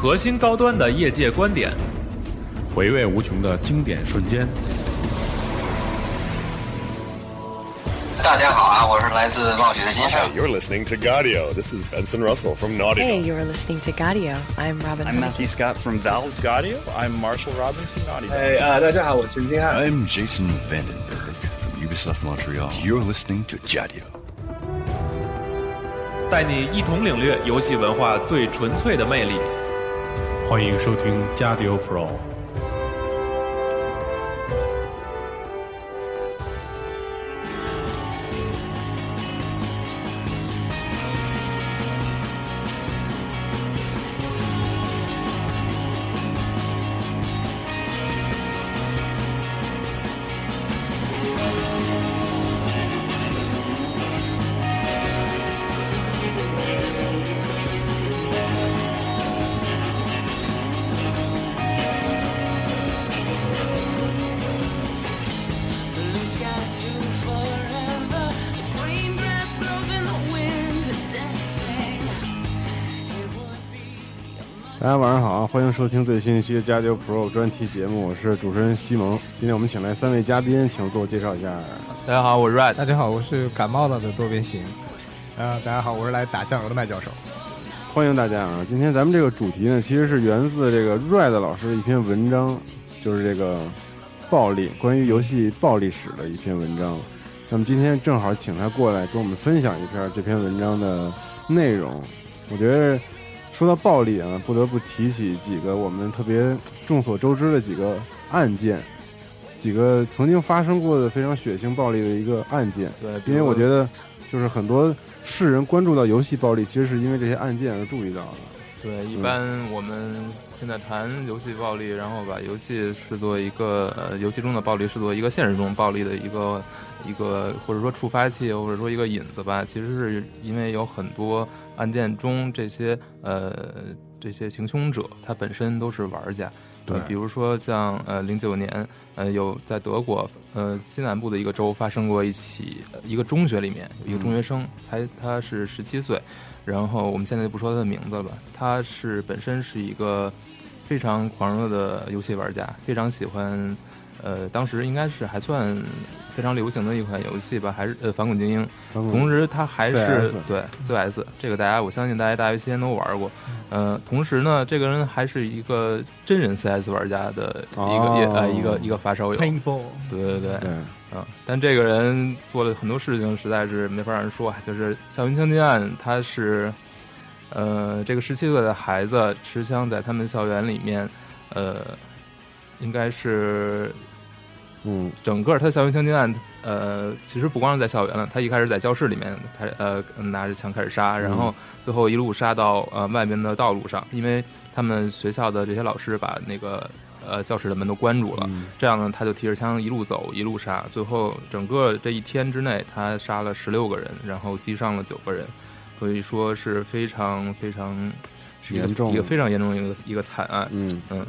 核心高端的业界观点，回味无穷的经典瞬间。大家好啊，我是来自冒雪的金盛。You're listening to Gaudio. This is Benson Russell from Naughty. Hey, you're listening to Gaudio. I'm Robin. I'm Matthew Scott from Valve. This is Gaudio. I'm Marshall Robin from Naughty. 哎啊，大家好，我陈金汉。I'm Jason Vandenberg from Ubisoft Montreal. You're listening to Gaudio. 带你一同领略游戏文化最纯粹的魅力。欢迎收听加迪欧 Pro。欢迎收听最新一期的加九 Pro 专题节目，我是主持人西蒙。今天我们请来三位嘉宾，请自我介绍一下。大家好，我是 Red。大家好，我是感冒了的多边形。啊，大家好，我是来打酱油的麦教授。欢迎大家啊！今天咱们这个主题呢，其实是源自这个 Red 老师的一篇文章，就是这个暴力，关于游戏暴力史的一篇文章。那么今天正好请他过来跟我们分享一下这篇文章的内容。我觉得说到暴力啊，不得不提起几个我们特别众所周知的几个案件，几个曾经发生过的非常血腥暴力的一个案件。对，因为我觉得就是很多世人关注到游戏暴力，其实是因为这些案件而注意到的。对，一般我们现在谈游戏暴力，然后把游戏视作一个呃游戏中的暴力视作一个现实中暴力的一个一个或者说触发器，或者说一个引子吧。其实是因为有很多案件中这些呃这些行凶者他本身都是玩家。对，比如说像呃零九年呃有在德国呃西南部的一个州发生过一起一个中学里面有一个中学生，他他是十七岁。然后我们现在就不说他的名字了，他是本身是一个非常狂热的游戏玩家，非常喜欢，呃，当时应该是还算非常流行的一款游戏吧，还是呃反恐精英。同时他还是对 CS 这个大家我相信大家大学期间都玩过。呃，同时呢，这个人还是一个真人 CS 玩家的一个、哦、呃一个一个发烧友。对对对。对嗯，但这个人做了很多事情，实在是没法让人说啊。就是校园枪击案，他是，呃，这个十七岁的孩子持枪在他们校园里面，呃，应该是，嗯，整个他校园枪击案，呃，其实不光是在校园了，他一开始在教室里面开，呃，拿着枪开始杀，然后最后一路杀到呃外面的道路上，因为他们学校的这些老师把那个。呃，教室的门都关住了，嗯、这样呢，他就提着枪一路走，一路杀，最后整个这一天之内，他杀了十六个人，然后击伤了九个人，可以说是非常非常是一个严重。一个非常严重的一个一个惨案。嗯。嗯，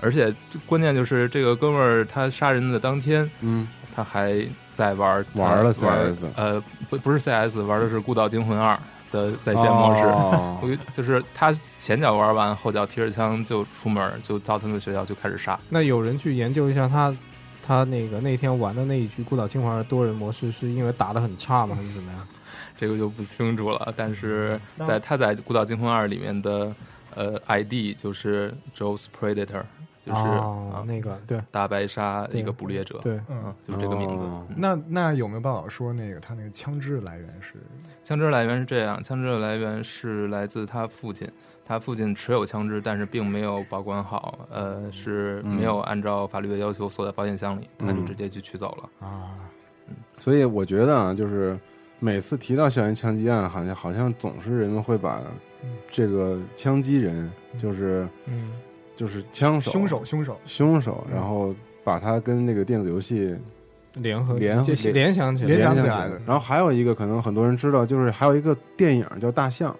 而且关键就是这个哥们儿他杀人的当天，嗯，他还在玩玩了 CS，呃，不不是 CS，玩的是《孤岛惊魂二》。的在线模式，哦、就是他前脚玩完，后脚提着枪就出门，就到他们学校就开始杀。那有人去研究一下他，他那个那天玩的那一局《孤岛惊魂》的多人模式，是因为打的很差吗，还是怎么样？这个就不清楚了。但是在他在《孤岛惊魂二》里面的呃 ID 就是 Joe's Predator。就是、那个对。大白鲨一个捕猎者，对，嗯，就是这个名字。哦、那那有没有报道说那个他那个枪支来源是？枪支来源是这样，枪支的来源是来自他父亲，他父亲持有枪支，但是并没有保管好，呃，是没有按照法律的要求锁在保险箱里，嗯、他就直接就取走了啊。嗯，所以我觉得啊，就是每次提到校园枪击案，好像好像总是人们会把这个枪击人，就是嗯。就是枪手、凶手、凶手、凶手，然后把他跟那个电子游戏联合联联联想起来，联想起来的。然后还有一个可能很多人知道，就是还有一个电影叫《大象》，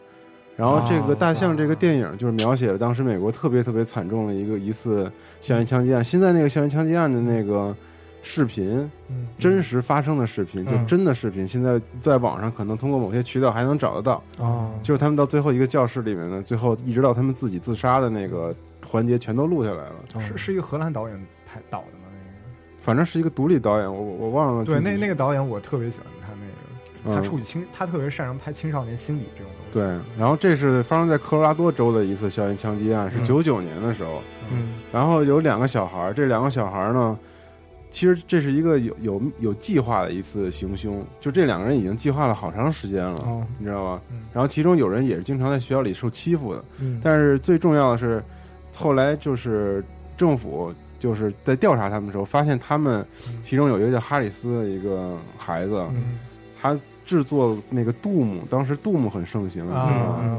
然后这个《大象》这个电影就是描写了当时美国特别特别惨重的一个一次校园枪击案。现在那个校园枪击案的那个视频，嗯真实发生的视频，就嗯真的视频，现在在网上可能通过某些渠道还能找得到。哦，就是他们到最后一个教室里面呢，最后一直到他们自己自杀的那个环节，全都录下来了。哦是是一个荷兰导演拍导的吗？那个反正是一个独立导演，我我我忘了。对，那那个导演我特别喜欢他那个，他嗯处理青，他特别擅长拍青少年心理这种东西。对，然后这是发生在科罗拉多州的一次校园枪击案，是嗯九九年的时候。嗯然后有两个小孩，这两个小孩呢，其实这是一个有有有计划的一次行凶，就这两个人已经计划了好长时间了，哦你知道吗？嗯然后其中有人也是经常在学校里受欺负的，嗯，但是最重要的是，后来就是政府就是在调查他们的时候，发现他们其中有一个叫哈里斯的一个孩子，嗯。他制作那个杜姆，当时杜姆很盛行，啊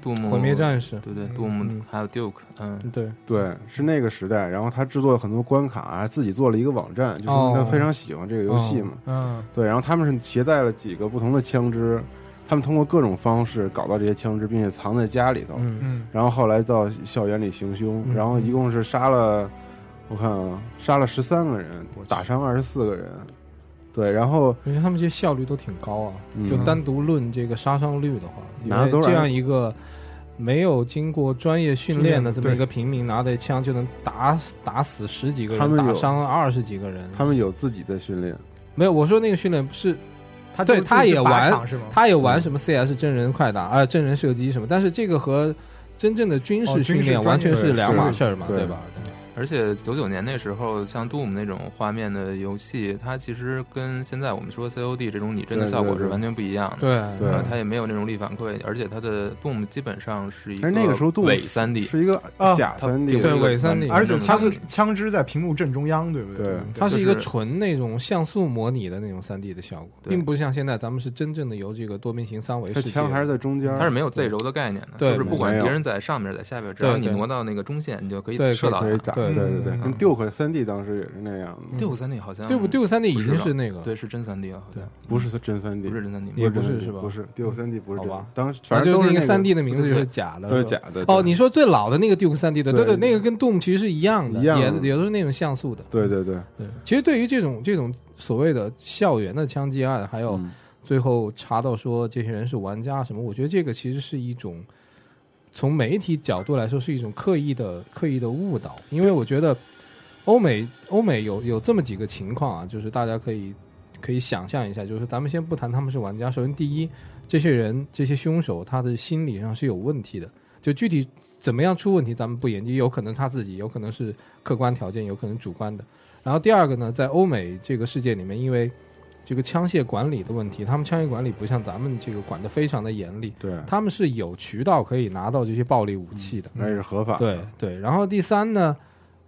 杜牧毁灭战士对对，杜牧嗯。还有 Duke，嗯，对，对，是那个时代。然后他制作了很多关卡，还自己做了一个网站，就是哦。他非常喜欢这个游戏嘛。嗯，对，然后他们是携带了几个不同的枪支，他们通过各种方式搞到这些枪支，并且藏在家里头。嗯嗯然后后来到校园里行凶，嗯然后一共是杀了，我看啊，杀了十三个人，打伤二十四个人。对，然后我觉得他们这些效率都挺高啊。嗯就单独论这个杀伤率的话，拿多少因为这样一个没有经过专业训练的这么一个平民，拿着枪就能打死打死十几个人，他们打伤二十几个人。他们有自己的训练，没有，我说那个训练不是。他对，他也玩他也玩什么 CS 真人快打啊、真人射击什么，但是这个和真正的军事训练完全是两码事儿嘛，对对吧？而且九九年那时候，像 Doom 那种画面的游戏，它其实跟现在我们说 COD 这种拟真的效果是完全不一样的。对对呃它也没有那种力反馈，而且它的 Doom 基本上是一个而那个时候杜姆伪三 D，是一个啊假三 D，对伪三 D，而且完枪枪支在屏幕正中央，对不对对它是一个纯那种像素模拟的那种三 D 的效果，对并不像现在咱们是真正的由这个多边形三维世界。他枪还是在中间，它是没有 Z 轴的概念的，对就是不管敌人在上面在下面，只要你挪到那个中线，你就可以射到对对对，嗯跟 Duke 三 D 当时也是那样的，Duke 三 D 好像 Duke Duke？三 D 已经是那个，对，是真三 D 了，好像。不是真三 D，不是真三 D，也不是是吧不是 Duke 三 D 不是真好吧，当时反正那个正都是那三 D 的名字就是假的，都是假的。哦，你说最老的那个 Duke 三 D 的，对对对，那个跟 Doom 其实是一样的，也也都是那种像素的。对对对，对，其实对于这种这种所谓的校园的枪击案，还有嗯。最后查到说这些人是玩家什么，我觉得这个其实是一种从媒体角度来说是一种刻意的刻意的误导，因为我觉得欧美欧美有有这么几个情况啊，就是大家可以可以想象一下，就是咱们先不谈他们是玩家，首先第一，这些人这些凶手他的心理上是有问题的，就具体怎么样出问题咱们不研究，有可能他自己，有可能是客观条件，有可能主观的。然后第二个呢，在欧美这个世界里面，因为这个枪械管理的问题，他们枪械管理不像咱们这个管得非常的严厉，对，他们是有渠道可以拿到这些暴力武器的。那是合法的。对对，然后第三呢，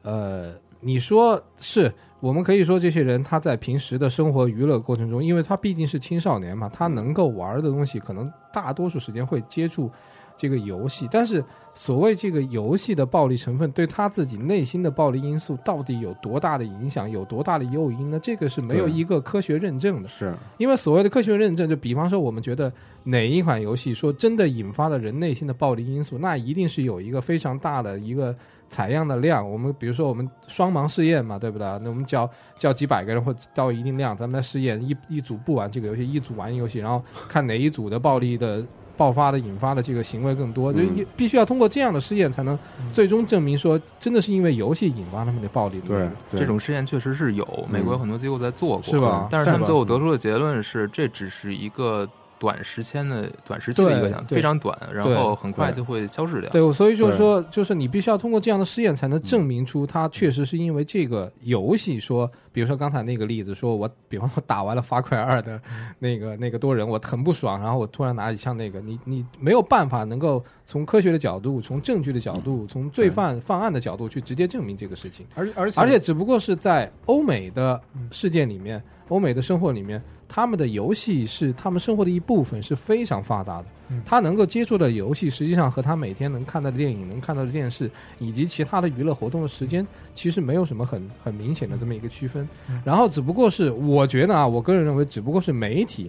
呃，你说是我们可以说这些人他在平时的生活娱乐过程中，因为他毕竟是青少年嘛，他能够玩的东西可能大多数时间会接触这个游戏，但是所谓这个游戏的暴力成分对他自己内心的暴力因素到底有多大的影响，有多大的诱因呢？这个是没有一个科学认证的。是因为所谓的科学认证，就比方说我们觉得哪一款游戏说真的引发了人内心的暴力因素，那一定是有一个非常大的一个采样的量。我们比如说我们双盲试验嘛，对不对？那我们叫叫几百个人或到一定量，咱们来试验一一组不玩这个游戏，一组玩游戏，然后看哪一组的暴力的。爆发的引发的这个行为更多，就嗯必须要通过这样的试验，才能最终证明说真的是因为游戏引发他们的暴力。对，这种试验确实是有，美国有很多机构在做过，是吧？但是他们最后得出的结论是，这只是一个短时间的、短时期的一个非常短，然后很快就会消失掉。对，所以就是说，就是你必须要通过这样的试验，才能证明出它确实是因为这个游戏说，比如说刚才那个例子，说我比方说打完了《发快二》的那个那个多人，我很不爽，然后我突然拿起枪，那个你你没有办法能够从科学的角度、从证据的角度、从罪犯犯案的角度去直接证明这个事情。而而且而且只不过是在欧美的事件里面，欧美的生活里面，他们的游戏是他们生活的一部分，是非常发达的。嗯。他能够接触的游戏，实际上和他每天能看到的电影、能看到的电视以及其他的娱乐活动的时间，其实没有什么很很明显的这么一个区分。嗯。然后只不过是我觉得啊，我个人认为，只不过是媒体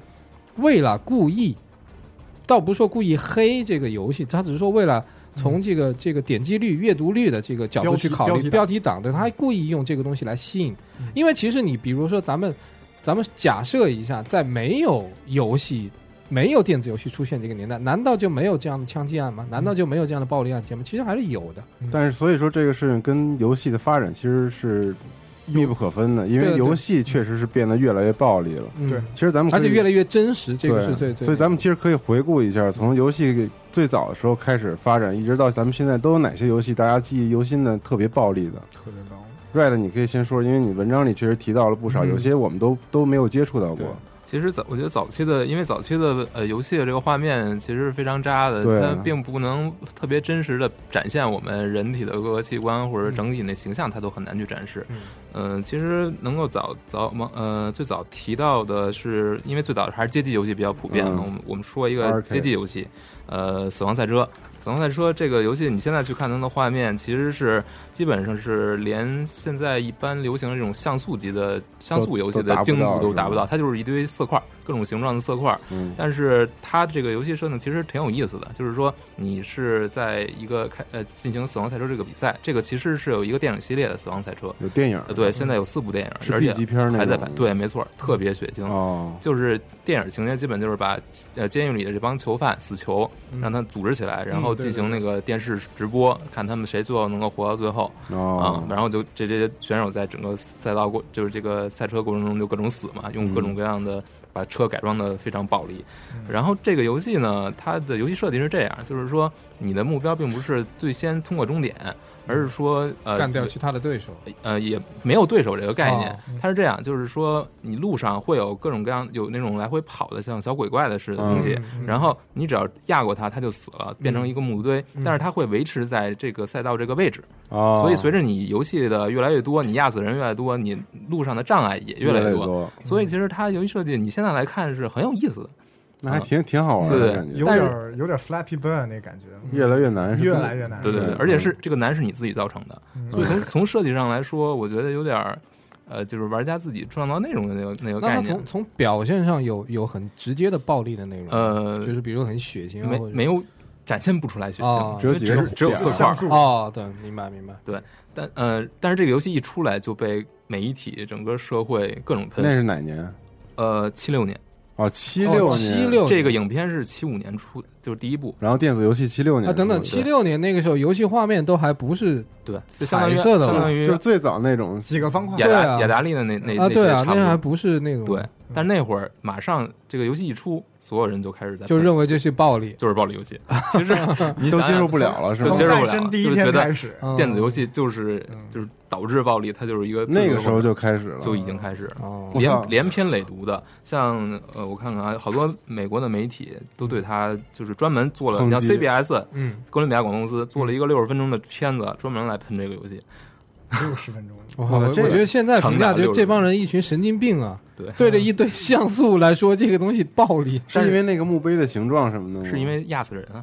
为了故意，倒不是说故意黑这个游戏，他只是说为了从这个这个点击率、阅读率的这个角度去考虑标题党，对，他还故意用这个东西来吸引，因为其实你比如说咱们咱们假设一下，在没有游戏。没有电子游戏出现这个年代，难道就没有这样的枪击案吗？难道就没有这样的暴力案件吗？其实还是有的。但是所以说这个事情跟游戏的发展其实是密不可分的，因为游戏确实是变得越来越暴力了。嗯对其实咱们而且越来越真实，这个是最最。所以咱们其实可以回顾一下，从游戏最早的时候开始发展，一直到咱们现在，都有哪些游戏大家记忆犹新的、特别暴力的特别高。？Red，你可以先说，因为你文章里确实提到了不少，嗯有些我们都都没有接触到过。其实早，我觉得早期的，因为早期的呃游戏的这个画面其实是非常渣的，对它并不能特别真实的展现我们人体的各个器官或者整体那形象，它都很难去展示。嗯嗯、其实能够早早呃最早提到的是，因为最早还是街机游戏比较普遍嘛，嗯我们我们说一个街机游戏，呃，死亡赛车。死亡赛车这个游戏，你现在去看它的画面，其实是基本上是连现在一般流行的这种像素级的像素游戏的精度都达不到，它就是一堆色块，各种形状的色块。嗯，但是它这个游戏设定其实挺有意思的，就是说你是在一个开呃进行死亡赛车这个比赛，这个其实是有一个电影系列的死亡赛车，有电影呃，对，现在有四部电影，是而且还在拍，对，没错，特别血腥。哦，就是电影情节基本就是把呃监狱里的这帮囚犯死囚让他组织起来，然后进行那个电视直播，看他们谁最后能够活到最后。啊哦，，然后就这这些选手在整个赛道过就是这个赛车过程中就各种死嘛，用各种各样的把车改装的非常暴力。然后这个游戏呢，它的游戏设计是这样，就是说你的目标并不是最先通过终点。而是说，呃，干掉其他的对手。呃，也没有对手这个概念。哦，它是这样，就是说你路上会有各种各样有那种来回跑的像小鬼怪的似的东西，嗯然后你只要压过它，它就死了，变成一个木堆，嗯。但是它会维持在这个赛道这个位置，哦，所以随着你游戏的越来越多，你压死人越来越多，你路上的障碍也越来，越多，所以其实它游戏设计你现在来看是很有意思的，那还挺挺好玩对对的感觉，有点儿有点 Flappy Bird 那感觉，越来越难，是越来越难。对对对对，而且是这个难是你自己造成的，嗯所以从从设计上来说，我觉得有点儿。呃，就是玩家自己创造内容的那个那个概念那它从，从表现上有有很直接的暴力的内容，呃就是比如很血腥啊，没没有展现不出来血哦腥，只有只有只有点色块儿。哦，对，明白明白。对但呃，但是这个游戏一出来就被媒体、整个社会各种喷那。是哪年？呃，七六年，哦，七六七六这个影片是七五年出的，就是第一部。然后电子游戏七六年啊，等等，七六年那个时候，游戏画面都还不是对，就相当于色的相当于就是最早那种几个方块。雅对啊。达雅达利的那那啊，对啊，那些差不多。还不是那种对，但那会儿马上这个游戏一出，所有人就开始在就认为这是暴力，就是暴力游戏。其实 你都接受不了了，是接？受不了第一就觉得天开始，嗯电子游戏就是嗯。就是导致暴力，它就是一个那个时候就开始了，就已经开始了。哦，连连篇累牍的，像呃，我看看啊，好多美国的媒体都对他就是专门做了，你像 CBS 嗯，哥伦比亚广播公司做了一个六十分钟的片子，专门来喷这个游戏。只有十分钟。我我觉得现在评价长达60就这帮人一群神经病啊，对，对着一堆像素来说这个东西暴力，是因为那个墓碑的形状什么的吗？是因为压死人啊。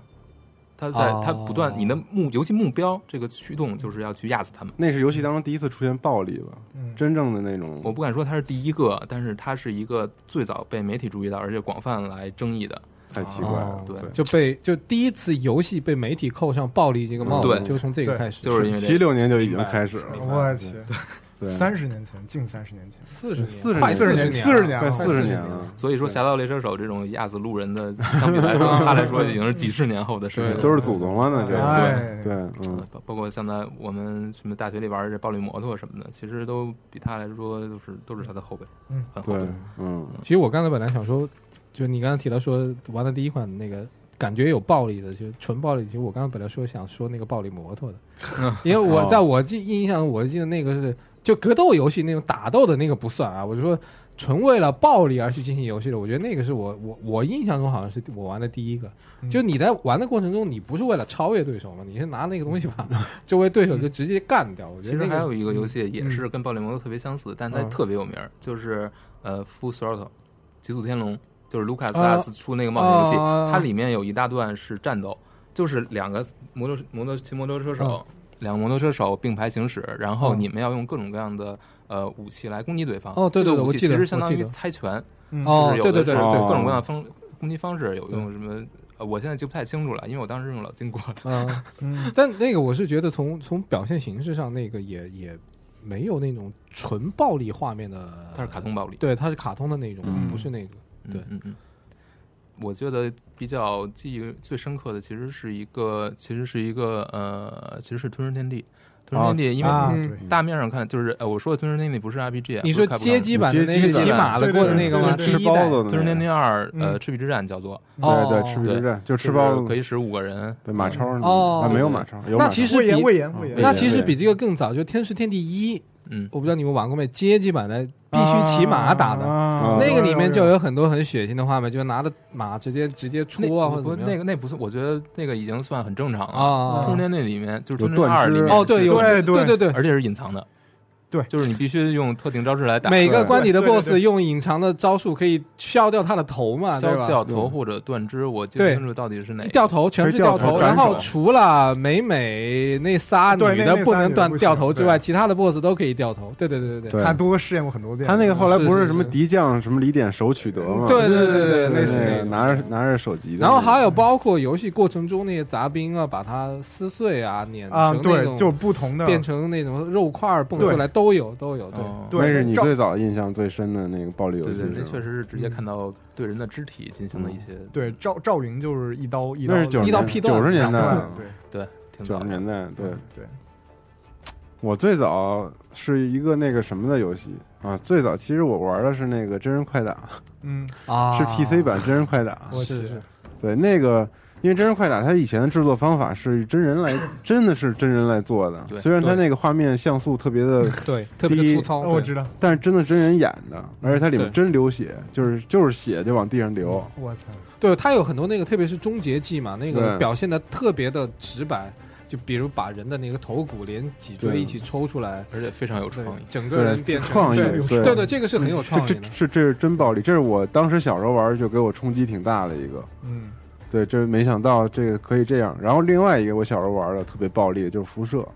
他在哦。他不断，你的目游戏目标这个驱动就是要去压死他们。那是游戏当中第一次出现暴力吧？嗯，真正的那种，我不敢说他是第一个，但是他是一个最早被媒体注意到，而且广泛来争议的。太奇怪了哦。对。就被就第一次游戏被媒体扣上暴力这个帽子，对。就从这个开始，就是因为这七六年就已经开始了，我去，对，三十年前，近三十年前，四十年，四十快年。年，四十年了。快四十年年了，所以说，《侠盗猎车手》这种压死路人的，相比来说，他来说已经是几十年后的事情了。都是祖宗了呢，这个哎。对，嗯。嗯，，包包括现在我们什么大学里玩这暴力摩托什么的，其实都比他来说都是都是他的后辈，嗯，对很后辈。，嗯，其实我刚才本来想说，就你刚才提到说玩的第一款那个感觉有暴力的，就纯暴力。其实我刚刚本来说想说那个暴力摩托的，因为我在我记印象，我记得那个是就格斗游戏那种打斗的那个不算啊，我就说纯为了暴力而去进行游戏的，我觉得那个是我我我印象中好像是我玩的第一个。嗯。就你在玩的过程中，你不是为了超越对手嘛，你是拿那个东西把周围对手就直接干掉。我觉其得那个实还有一个游戏也嗯。是跟暴力摩托特别相似，但它嗯。特别有名儿，就是呃《Full Throttle》极速天龙，就是卢卡斯啊。阿斯出那个冒险游戏，啊它里面有一大段是战斗，就是两个摩托摩托骑摩托车手，两个摩托车手并排行驶，然后嗯你们要用各种各样的呃武器来攻击对方。哦对对对武器我记得其实相当于猜拳，嗯哦对对对对各种各样的方攻击方式，有用什么呃我现在记不太清楚了，因为我当时用老金过的。嗯，嗯，但那个我是觉得从从表现形式上，那个也也没有那种纯暴力画面的，它是卡通暴力，对，它是卡通的那种，嗯不是那个。对嗯嗯嗯。我觉得比较记忆最深刻的，其实是一个，其实是一个呃，其实是《吞食天地》。吞食天地，因为大面上看，就是呃，我说的《吞食天地》不是 RPG，啊你说街机版的那个骑马的过的那个吗？吃包子的吞食天地二，嗯呃，赤壁之战叫做，哦对对，赤壁之战就吃包子，可以使五个人，对马超哦啊没有马超，有那其实比魏延魏延魏延，那其实比这个更早，就《天时天地一》，嗯，我不知道你们玩过没？街机版的必须骑马打的，啊那个里面就有很多很血腥的画面，就拿着马直接直接戳啊，或者不怎么样？那个那不是，我觉得那个已经算很正常了。啊吞食天地里面就是断肢里面哦，对，有对对对对对，而且是隐藏的，对就是你必须用特定招式来打，每个关底的 BOSS 用隐藏的招数可以削掉他的头嘛，对吧？削掉头或者断肢，我记不清楚到底是哪。掉头全是掉头，然后除了美美那仨女的不能断掉头之外，其他的 BOSS 都可以掉头。对对对对对他多试验过很多遍。他那个后来不是是是是什么敌将什么李典手取得吗？对对对对，类似那个。拿着拿着手机的，然后还有包括游戏过程中那些杂兵啊，把它撕碎啊，碾啊，成那，种就不同的变成那种肉块儿蹦出来，都有都有。对，哦。对。那是你照最早印象最深的那个暴力游戏对对，那？确实是直接看到对人的肢体进行了一些对赵赵云就是一刀一刀那是九一刀劈断九十年代对。对，挺九早的十年代，对。对。我最早是一个那个什么的游戏啊，最早其实我玩的是那个真人快打，嗯。啊。是 PC 版真人快打，我是是对那个。因为真人快打，它以前的制作方法是真人来，真的是真人来做的。对虽然它那个画面像素特别的，对，特别的粗糙。我知道，但是真的真人演的，而且它里面真流血，就是就是血就往地上流。我操，对，它有很多那个，特别是终结技嘛，那个表现的特别的直白。就比如把人的那个头骨连脊椎一起抽出来，而且非常有创意。整个人变成创意，对对这个是很有创意的。这这是真暴力，这是我当时小时候玩就给我冲击挺大的一个。嗯对，这没想到这个可以这样。然后另外一个我小时候玩的特别暴力的就是辐射，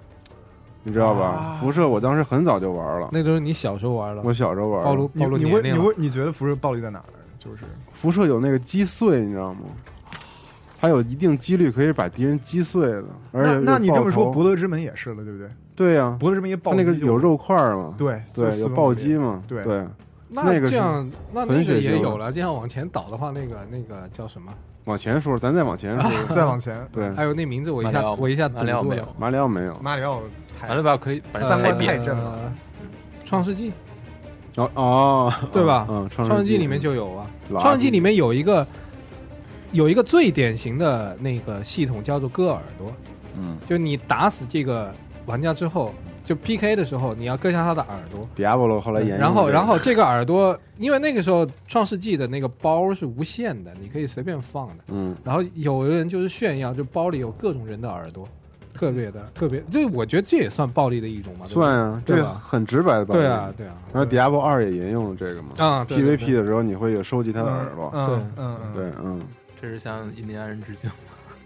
你知道吧？啊辐射我当时很早就玩了，那都是你小时候玩的，我小时候玩了。暴露暴露你你年龄了会你觉得辐射暴力在哪儿？就是辐射有那个击碎，你知道吗？它有一定几率可以把敌人击碎的，而且那你这么说，头博德之门也是了，对不对？对呀、博德之门也暴它那个就有肉块嘛，对对，有暴击嘛，对对。那那个是这样，那很那个也有了。这样往前倒的话，那个那个叫什么？往前说，咱再往前说，再往前，对，还有那名字，我一下马里奥我一下堵住了。马里奥没有。马里奥没有。马里奥太完了吧？可以三观太正了。呃创世纪。哦哦，对吧？嗯，创创世纪里面就有啊。创世纪里面有一个有一个最典型的那个系统叫做割耳朵，嗯。就你打死这个玩家之后，就 PK 的时候，你要割下他的耳朵。，Diablo 后来沿用然后，然后这个耳朵，因为那个时候创世纪的那个包是无限的，你可以随便放的。嗯，然后有的人就是炫耀，就包里有各种人的耳朵，特别的特别，这我觉得这也算暴力的一种嘛。算啊，这个对吧？很直白的暴力对啊，。对啊。然后 Diablo 二也沿用了这个嘛啊对对，PVP 的时候你会有收集他的耳朵，嗯对嗯嗯，对，嗯，这是向印第安人致敬。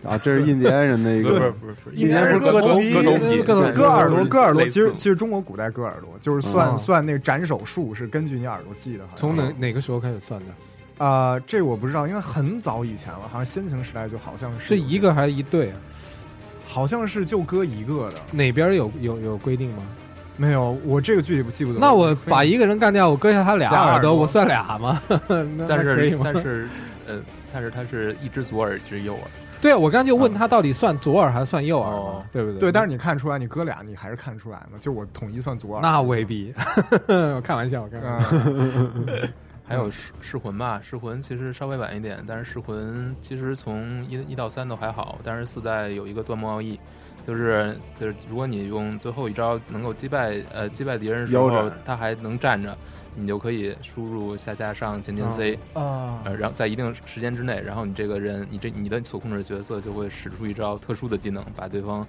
啊，这是印第安人的一不是个，不是不是，印第安人割头割头皮割耳朵，割耳朵，其实其实中国古代割耳朵就是算嗯算那个斩首数是根据你耳朵记的，从哪哪个时候开始算的？啊，这我不知道，因为很早以前了，好像先秦时代就好像是是一个还是一对啊？好像是就割一个的，哪边有有有规定吗？没有，我这个具体不记不得。那我把一个人干掉，我割下他俩耳朵，俩耳朵我算俩吗？那但是？但是呃，但是他是一只左耳，一只右耳。对啊，我刚刚就问他到底算左耳还是算右耳嘛哦，对不对？对，但是你看出来，你哥俩，你还是看出来嘛？就我统一算左耳，那未必，我 开玩笑，我开玩笑。嗯 还有噬噬魂吧，噬魂其实稍微晚一点，但是噬魂其实从一一到三都还好，但是四代有一个断末奥义，就是就是如果你用最后一招能够击败呃击败敌人的时候，他还能站着，你就可以输入下下上前前 C，、啊呃，然后在一定时间之内，然后你这个人你这你的所控制的角色就会使出一招特殊的技能，把对方。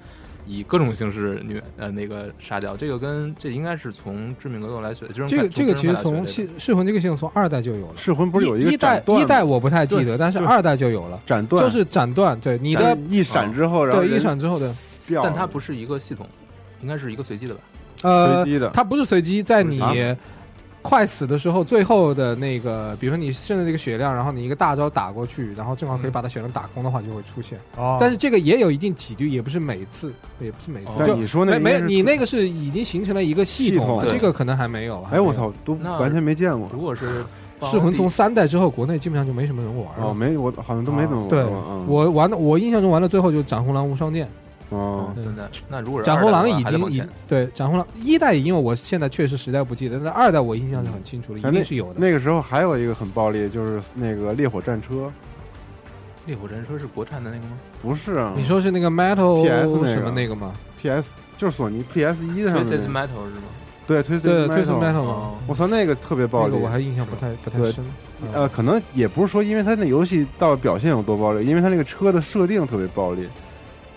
以各种形式虐呃那个杀掉，这个跟这应该是从致命格斗来学的。就是这个这个其实从从噬噬魂这个系统从二代就有了，噬魂不是有一个一代一代我不太记得，但是二代就有了，斩断，就是斩断，对你的一闪之后，然后对一闪之后的掉，但它不是一个系统，应该是一个随机的吧？呃随机的它不是随机，在你啊快死的时候，最后的那个，比如说你剩的这个血量，然后你一个大招打过去，然后正好可以把它血量打空的话，就会出现。哦但是这个也有一定几率，也不是每次，也不是每次。你说那没你那个是已经形成了一个系统了，统这个可能还没有。哎，我操，都完全没见过。如果是 噬魂从三代之后，国内基本上就没什么人玩了。哦，没，我好像都没怎么玩对过。嗯，我玩的，我印象中玩到最后就是斩红狼无双剑。哦，现在那如果是斩红狼已经已对斩红狼一代，因为我现在确实实在不记得，但二代我印象是很清楚的，哎那一定是有的。那个时候还有一个很暴力，就是那个烈火战车，烈火战车是国产的那个吗？不是啊你说是那个 Metal PS 什么那个吗？PS 就是索尼 PS 一上面这是那个 Metal 是吗？对推对 Twisted Twisted Metal，Metal 哦我操，那个特别暴力，那个我还印象不太不太深。嗯呃，可能也不是说因为它那游戏到底表现有多暴力，因为它那个车的设定特别暴力，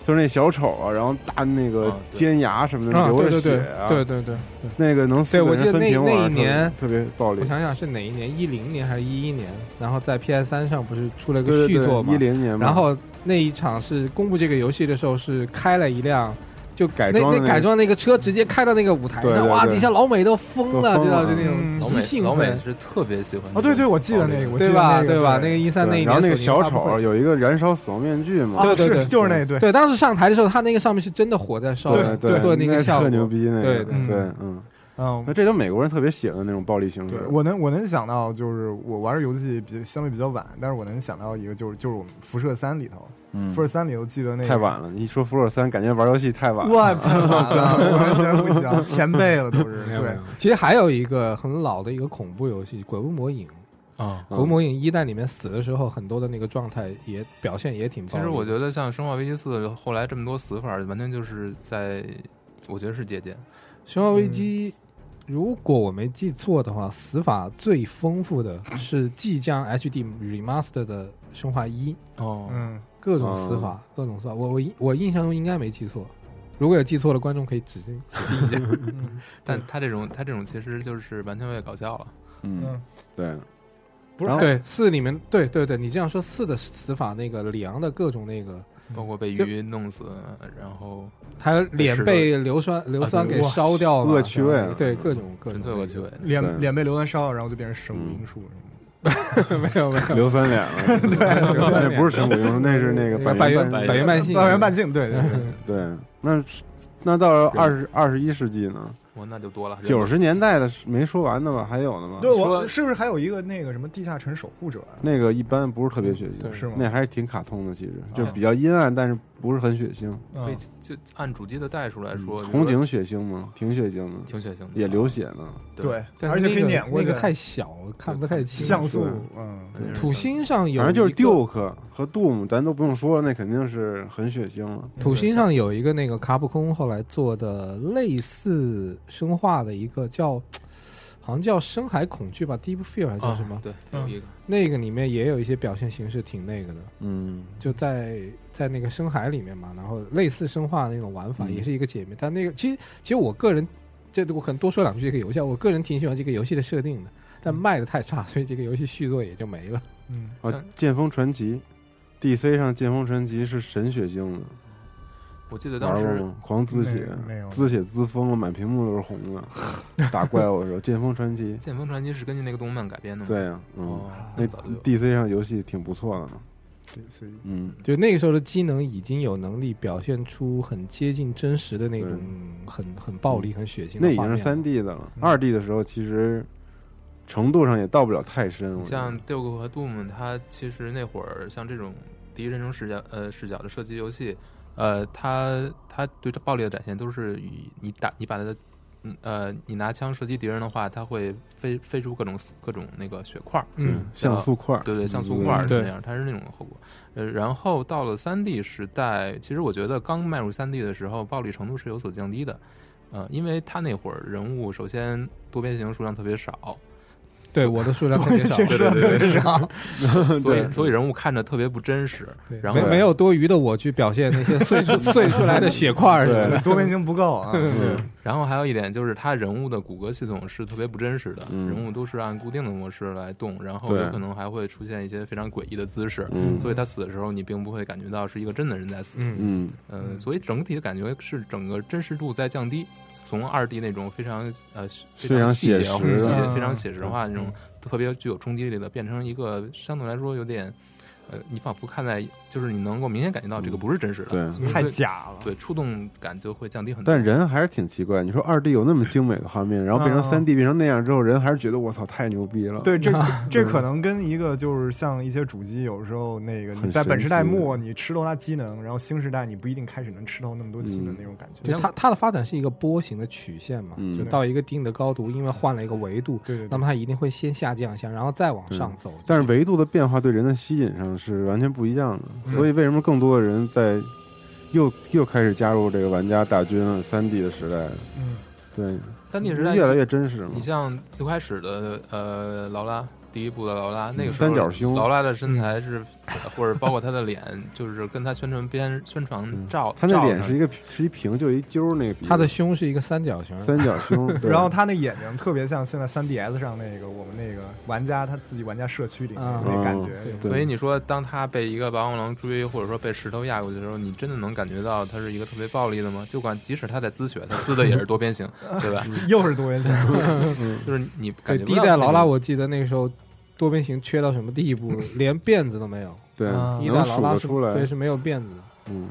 就是那小丑啊，然后大那个啊对尖牙什么的啊，流着对对对血啊，对对对。那个能死对个人分我记得那那一年特别暴力我，想想是哪一年？一零年还是一一年？然后在 PS 三上不是出了个对对续作吗？一零年嘛，然后那一场是公布这个游戏的时候，是开了一辆就改装那个那改装那个车直接开到那个舞台上，哇，底下老美都疯了，知道就那种嗯。老美极兴老美奋，是特别喜欢哦，对对，我记得那个，我记得对吧？那个对吧？那个一三那一年，然后那个小丑有一个燃烧死亡面具嘛，对对就是那对。对，当时上台的时候，他那个上面是真的火在烧对，对做那个效果。特牛逼那个，对对。对嗯，嗯那，这都美国人特别喜欢的那种暴力形式对，我能我能想到，就是我玩的游戏比相对比较晚，但是我能想到一个，就是就是我们辐射三里头，嗯辐射三里头记得那个太晚了，你一说辐射三，感觉玩游戏太晚了，哇，太晚了，完全不行，前辈了都是。对其实还有一个很老的一个恐怖游戏《鬼屋魔影》。啊。鬼屋魔影一代里面死的时候，很多的那个状态也表现也挺。其实我觉得像《生化危机四》后来这么多死法，完全就是在，我觉得是借鉴。《生化危机》如果我没记错的话，死法最丰富的是即将 HD remaster 的《生化一》，哦，嗯，各种死法，各种死法。我我印我印象中应该没记错，如果有记错的观众可以指指定一下。但他这种他这种其实就是完全为了搞笑了。嗯嗯，对，不是然后对，四里面对对对，你这样说四的死法那个里昂的各种那个，包括被鱼弄死，然后他脸被硫酸硫酸给烧掉了，恶趣味啊。对各种各纯种粹恶趣味。脸脸被硫酸烧了，然后就变成神武英术什么没有没有，硫酸脸了，对那不是神武英雄，那是那个百元元。百元半信，百元半径，对对对，对，那那到了二十二十一世纪呢？我那就多了。九十年代的没说完的吧？还有呢吧？对我是不是还有一个那个什么地下城守护者啊？那个一般不是特别血腥，是吗那还是挺卡通的，其实就比较阴暗，但是不是很血腥。可以嗯就按主机的代数来说，红警血腥吗？挺血腥的，挺血腥的，也流血呢。对，而且可以那个碾过那个太小，看不太清。像素，嗯，土星上有反正就是 Duke 和 Doom，咱都不用说了，那肯定是很血腥了。土星上有一个那个卡普空后来做的类似生化的一个叫，好像叫深海恐惧吧，Deep Fear 还是叫什么？啊对，有一个那个里面也有一些表现形式挺那个的，嗯，就在在那个深海里面嘛，然后类似生化那种玩法，嗯也是一个解谜。但那个其实其实我个人，这我可能多说两句这个游戏啊，我个人挺喜欢这个游戏的设定的，但卖的太差，所以这个游戏续作也就没了。嗯，啊，剑锋传奇，DC 上剑锋传奇是神血性的，我记得当时？狂滋血没没有，滋血滋疯了，满屏幕都是红的。打怪物的时候，剑锋传奇，《剑锋传奇》是根据那个动漫改编的吗？对呀，嗯，哦，那 DC 上游戏挺不错的呢。所以嗯，就那个时候的机能已经有能力表现出很接近真实的那种很很暴力、很血腥。那已经是三 D 的了。嗯二 D 的时候，其实程度上也到不了太深。像 Duke 和 Doom，它其实那会儿像这种第一人称视角呃视角的射击游戏，呃，它它对这暴力的展现都是以你打你把它的嗯呃你拿枪射击敌人的话，它会飞飞出各种各种那个血块儿，嗯，像素块儿，对对，像素块儿那样，它是那种后果。呃，然后到了三 D 时代，其实我觉得刚迈入三 D 的时候，暴力程度是有所降低的。呃，因为他那会儿人物首先多边形数量特别少，对我的数量特别少，对对对对少，所以所以人物看着特别不真实。然后没没有多余的我去表现那些碎出 碎出来的血块儿什么的。多边形不够啊。嗯，然后还有一点就是，他人物的骨骼系统是特别不真实的，嗯。人物都是按固定的模式来动，然后有可能还会出现一些非常诡异的姿势，嗯。所以他死的时候你并不会感觉到是一个真的人在死，嗯。嗯。呃，所以整体的感觉是整个真实度在降低，从二 D 那种非常呃非常细节写实非常写实化那种特别具有冲击力的，变成一个相对来说有点。呃，你仿佛看在，就是你能够明显感觉到这个不是真实的，对太假了。对，触动感就会降低很多。但人还是挺奇怪。你说二 D 有那么精美的画面，然后变成啊三 D 变成那样之后，人还是觉得我操太牛逼了。对，这 这可能跟一个就是像一些主机，有时候那个很你在本时代末你吃透它机能，然后新时代你不一定开始能吃透那么多机能嗯那种感觉。就它它的发展是一个波形的曲线嘛，嗯就到一个一定的高度，因为换了一个维度，对对对那么它一定会先下降一下，然后再往上走。但是维度的变化对人的吸引上是完全不一样的，所以为什么更多的人在又又开始加入这个玩家大军了？三 D 的时代，嗯，对，三 D 时代越来越真实嘛你。像最开始的呃劳拉，第一部的劳拉，那个时候三角胸劳拉的身材是，或者包括他的脸，就是跟他宣传片宣传照，他那脸是一个是一平，就一揪儿那个鼻子，它的胸是一个三角形，三角胸，然后他那眼睛特别像现在三 DS 上那个我们那个玩家他自己玩家社区里那感觉。对所以你说，当他被一个霸王龙追，或者说被石头压过去的时候，你真的能感觉到他是一个特别暴力的吗？就管即使他在滋血，他滋的也是多边形，对吧？又是多边形，就是你对感觉不第一代劳拉，我记得那个时候多边形缺到什么地步，连辫子都没有。对，啊。一代能数劳拉出来，对是没有辫子。的，嗯，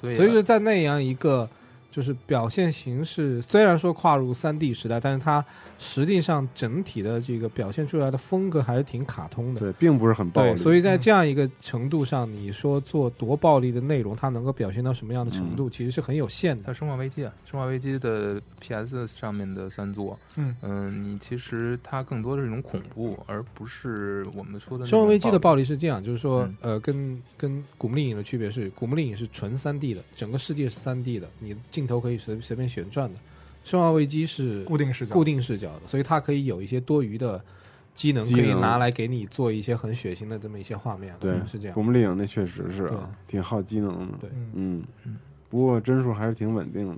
所以所以说在那样一个就是表现形式，虽然说跨入三 D 时代，但是它实际上整体的这个表现出来的风格还是挺卡通的。对，并不是很暴力，对，所以在这样一个程度上，你说做多暴力的内容，它能够表现到什么样的程度，其实是很有限的。像《生化危机》啊，《生化危机》的 PS 上面的三座，嗯嗯你其实它更多的是一种恐怖，而不是我们说的生化危机的暴暴力是这样，就是说，嗯呃，跟跟古墓丽影的区别是，古墓丽影是纯三 D 的，整个世界是三 D 的，你镜头可以随随便旋转的。生化危机是固定视角固定视角的，所以它可以有一些多余的机能，可以拿来给你做一些很血腥的这么一些画面。对嗯，是这样古。墓丽影那确实是挺耗机能的，对嗯，不过帧数还是挺稳定的，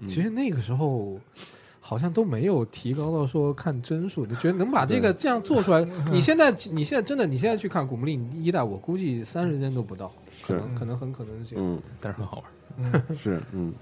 嗯其实那个时候好像都没有提高到说看帧数，你觉得能把这个这样做出来。你现在你现在真的你现在去看古墓丽影一代，我估计三十帧都不到，可能可能很可能是这样。嗯，但是很好玩。是，嗯，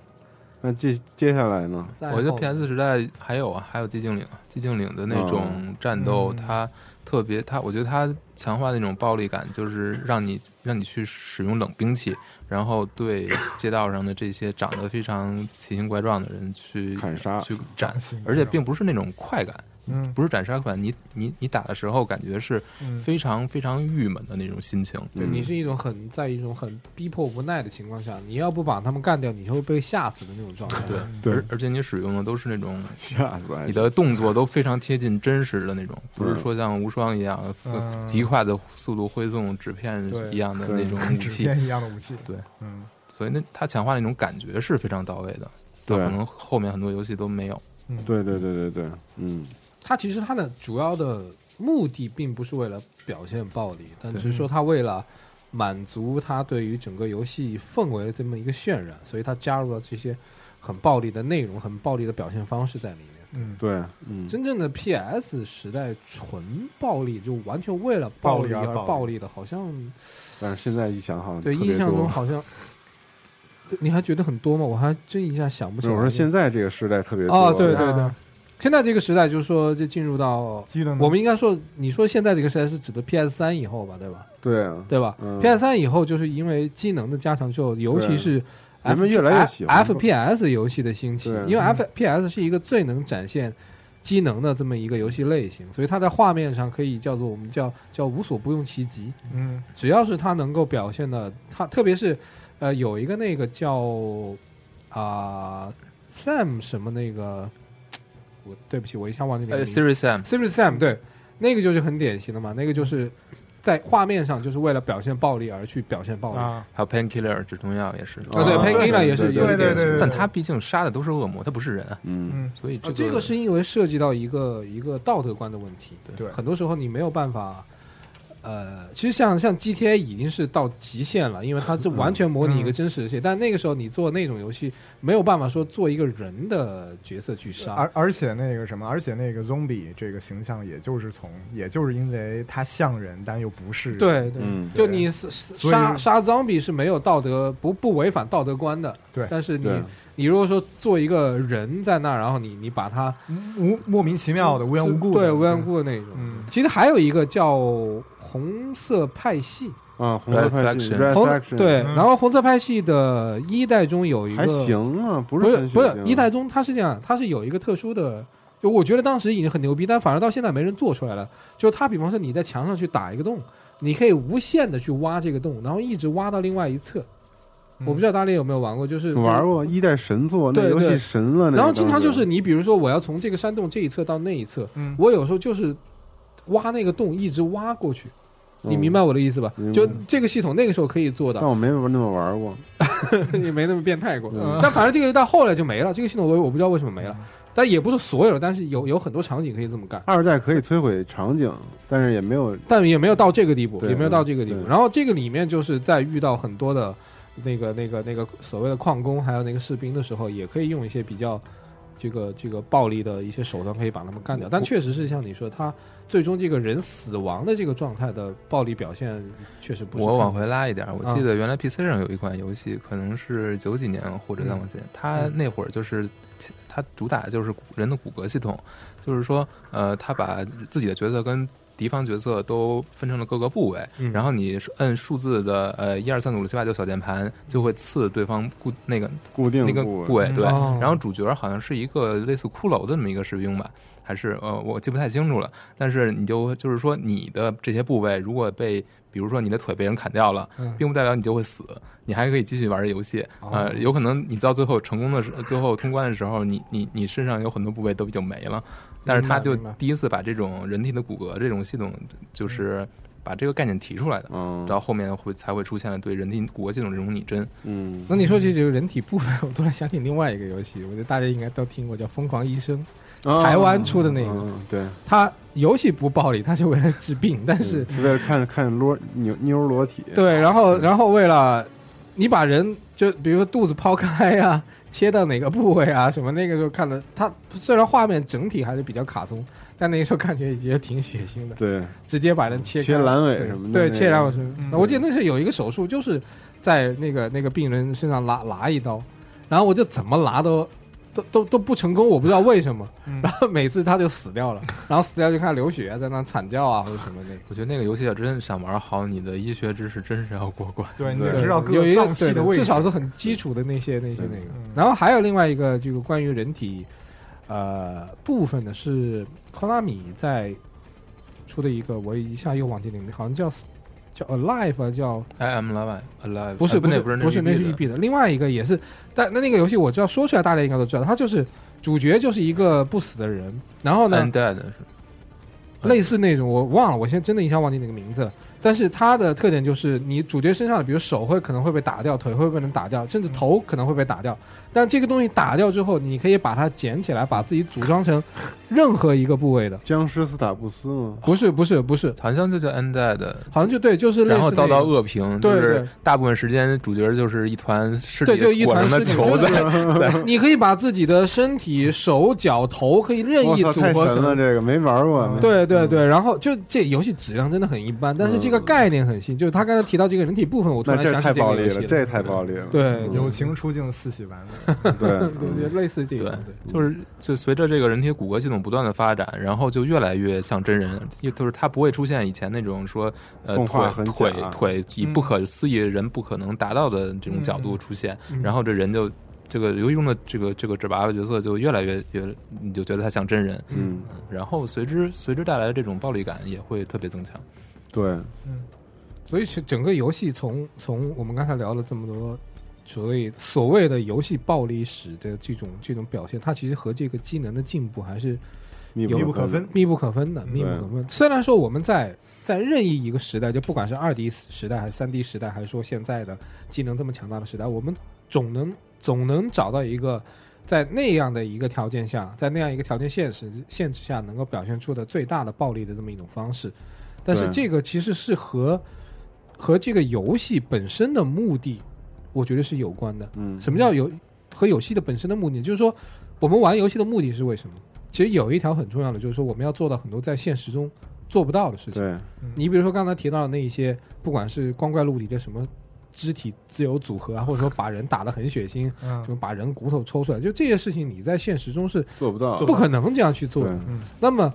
那接接下来呢？我觉得 PS 时代还有啊，还有寂静岭，寂静岭的那种战斗，嗯它特别，它我觉得它强化那种暴力感，就是让你让你去使用冷兵器，然后对街道上的这些长得非常奇形怪状的人去砍杀去斩而且并不是那种快感。嗯不是斩杀款，你你你打的时候感觉是嗯非常非常郁闷的那种心情。对你是一种很在一种很逼迫无奈的情况下，你要不把他们干掉，你就会被吓死的那种状态。对对而而且你使用的都是那种 吓死你的动作都非常贴近真实的那种，不是嗯说像无双一样、嗯极快的速度挥纵纸片一样的那种武器。纸片一样的武器。对，嗯，所以那它强化那种感觉是非常到位的，对可能后面很多游戏都没有。对对对对对，嗯，它其实它的主要的目的并不是为了表现暴力，但只是说它为了满足它对于整个游戏氛围的这么一个渲染，所以它加入了这些很暴力的内容、很暴力的表现方式在里面。嗯，对，嗯，真正的 PS 时代纯暴力，就完全为了暴力而暴力的，好像但是现在一想好像对印象中好像，对你还觉得很多吗？我还真一下想不起来。我说现在这个时代特别多哦，对对对啊，现在这个时代就是说，就进入到机能我们应该说，你说现在这个时代是指的 PS 三以后吧，对吧？对啊，对吧、嗯。P s 三以后就是因为机能的加强之后，尤其是人们越来越喜欢 FPS 游戏的兴起，因为 FPS 是一个最能展现机能的这么一个游戏类型，所以它在画面上可以叫做我们叫叫无所不用其极。嗯。只要是它能够表现的，它特别是呃有一个那个叫啊、Sam 什么那个，我对不起，我一下忘记那个呃名字。，Series M，Serious Sam 对，那个就是很典型的嘛，那个就是在画面上就是为了表现暴力而去表现暴力。啊，还有 Painkiller 止痛药也是。啊，对啊，Painkiller 也是对也是对对典型的。但他毕竟杀的都是恶魔，他不是人啊，嗯，嗯所以这个是因为涉及到一个一个道德观的问题。对很多时候你没有办法，呃，其实像像 GTA 已经是到极限了，因为它是完全模拟一个真实的世界。但那个时候你做那种游戏，没有办法说做一个人的角色去杀。而而且那个什么，而且那个 zombie 这个形象，也就是从，也就是因为它像人，但又不是人。对对，嗯就你杀杀 zombie 是没有道德不不违反道德观的。对，但是你你如果说做一个人在那儿，然后你你把他无莫名其妙的、无缘无故的，对无缘无故的那种。嗯，其实还有一个叫红色派系。啊，红色派系红对，嗯然后红色派系的一代中有一个还行啊，不不是不是一代中，它是这样，它是有一个特殊的，就我觉得当时已经很牛逼，但反而到现在没人做出来了。就是它，比方说你在墙上去打一个洞，你可以无限的去挖这个洞，然后一直挖到另外一侧。我不知道大家有没有玩过，就是玩过一代神作，那对游戏神了。然后经常就是你，比如说我要从这个山洞这一侧到那一侧，嗯我有时候就是挖那个洞，一直挖过去。你嗯明白我的意思吧就这个系统那个时候可以做到但，我没那么玩过。也没那么变态过。嗯但反正这个到后来就没了，这个系统我我不知道为什么没了，但也不是所有的，但是有有很多场景可以这么干，二代可以摧毁场景，但是也没有但也没有到这个地步，也没有到这个地步。然后这个里面就是在遇到很多的那个那个那个所谓的矿工还有那个士兵的时候，也可以用一些比较这个这个暴力的一些手段可以把他们干掉。但确实是像你说，他最终这个人死亡的这个状态的暴力表现确实不是。我往回拉一点，我啊。记得原来 PC 上有一款游戏，可能是九几年或者再往前，它那会儿就是它主打就是人的骨骼系统，就是说，呃，它把自己的角色跟敌方角色都分成了各个部位，嗯。然后你摁数字的呃一二三四五六七八九小键盘，就会刺对方固那个固定那个部位，对。哦。然后主角好像是一个类似骷髅的那么一个士兵吧，还是呃我记不太清楚了。但是你就就是说你的这些部位如果被比如说你的腿被人砍掉了，嗯并不代表你就会死，你还可以继续玩这游戏。哦呃，有可能你到最后成功的时，最后通关的时候，你你你身上有很多部位都已经没了。但是他就第一次把这种人体的骨骼这种系统，就是把这个概念提出来的。嗯然后后面会才会出现了对人体骨骼系统这种拟真。嗯，那你说这这个人体部分，我突然想起另外一个游戏，我觉得大家应该都听过，叫《疯狂医生》，啊台湾出的那个。嗯对，他游戏不暴力，他是为了治病，但是是为了看看裸妞妞裸体。对，然后然后为了你把人就比如说肚子抛开呀、切到哪个部位啊什么，那个时候看的，他虽然画面整体还是比较卡通，但那个时候看起来也挺血腥的。对，直接把人切切阑尾什么的对，那个切阑尾是。嗯我记得那是有一个手术，就是在那个那个病人身上拉拉一刀，然后我就怎么拉都都都都不成功，我不知道为什么。嗯 然后每次他就死掉了，然后死掉就看流血，在那惨叫啊或者什么的。我觉得那个游戏要真想玩好，你的医学知识真是要过关。对，你对得知道各有一个个脏器对的位置，至少是很基础的那些那些那个嗯。然后还有另外一个这个关于人体呃部分的是 Konami 在出的一个，我一下又忘记那个名，好像叫叫 Alive 啊，叫 I am alive alive，不是不是不是那是育育碧的，另外一个也是，但那那个游戏我知道，说出来大家应该都知道，它就是主角就是一个不死的人，然后呢，undead 是类似那种我忘了，我现在真的一下忘记那个名字了。但是它的特点就是，你主角身上的，比如手会可能会被打掉，腿会被人打掉，甚至头可能会被打掉。但这个东西打掉之后，你可以把它捡起来，把自己组装成任何一个部位的。僵尸斯塔布斯吗？不是不是不是，好像就叫 undead，好像就对，就是然后遭到恶评，对就是对大部分时间主角就是一团尸对，就一体裹上的团尸体球 在对对你可以把自己的身体、手脚、头可以任意组合成！这个没玩过。对对对，然后就这游戏质量真的很一般，但是这个概念很新。就是他刚才提到这个人体部分，我突然想起太暴力了，这个游戏这太暴力了。对嗯友情出镜四喜丸子，对 对对，类似这对种，对，就是就随着这个人体骨骼系统不断的发展，然后就越来越像真人，就是它不会出现以前那种说呃动画很腿腿腿以嗯不可思议人不可能达到的这种角度出现，嗯。然后这人就这个游戏中的这个这个纸娃娃角色就越来越越你就觉得他像真人，嗯，然后随之随之带来的这种暴力感也会特别增强。对，嗯。所以是整个游戏从从我们刚才聊了这么多所谓所谓的游戏暴力史的这种这种表现，它其实和这个技能的进步还是密不可分。密不可分的，密不可分。虽然说我们在在任意一个时代，就不管是二 D 时代还是三 D 时代，还是说现在的技能这么强大的时代，我们总能总能找到一个在那样的一个条件下，在那样一个条件现实限制下，能够表现出的最大的暴力的这么一种方式。但是这个其实是和和这个游戏本身的目的，我觉得是有关的。嗯，什么叫游和游戏的本身的目的？就是说，我们玩游戏的目的是为什么？其实有一条很重要的，就是说我们要做到很多在现实中做不到的事情。对，你比如说刚才提到的那一些，不管是光怪陆离的什么肢体自由组合啊，或者说把人打得很血腥，嗯什么把人骨头抽出来，就这些事情，你在现实中是做不到，不可能这样去做的。嗯那么，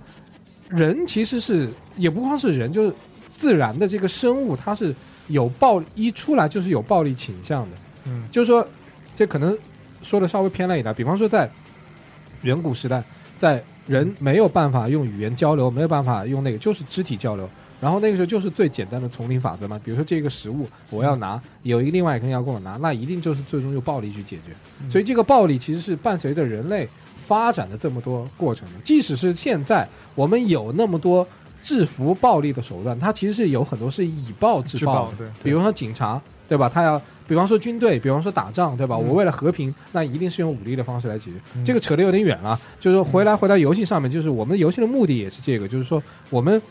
人其实是也不光是人，就是自然的这个生物，它是有暴力一出来就是有暴力倾向的。嗯就是说，这可能说的稍微偏了一点。比方说，在远古时代，在人没有办法用语言交流，没有办法用那个，就是肢体交流。然后那个时候就是最简单的丛林法则嘛，比如说这个食物我要拿，有一个另外一个人要跟我拿，那一定就是最终用暴力去解决。所以这个暴力其实是伴随着人类发展的这么多过程的。即使是现在我们有那么多制服暴力的手段，它其实是有很多是以暴制制暴的。暴对比如说警察，对吧？他要，比方说军队，比方说打仗，对吧？嗯我为了和平，那一定是用武力的方式来解决。嗯这个扯得有点远了，就是说回来回到游戏上面，就是我们游戏的目的也是这个，就是说我们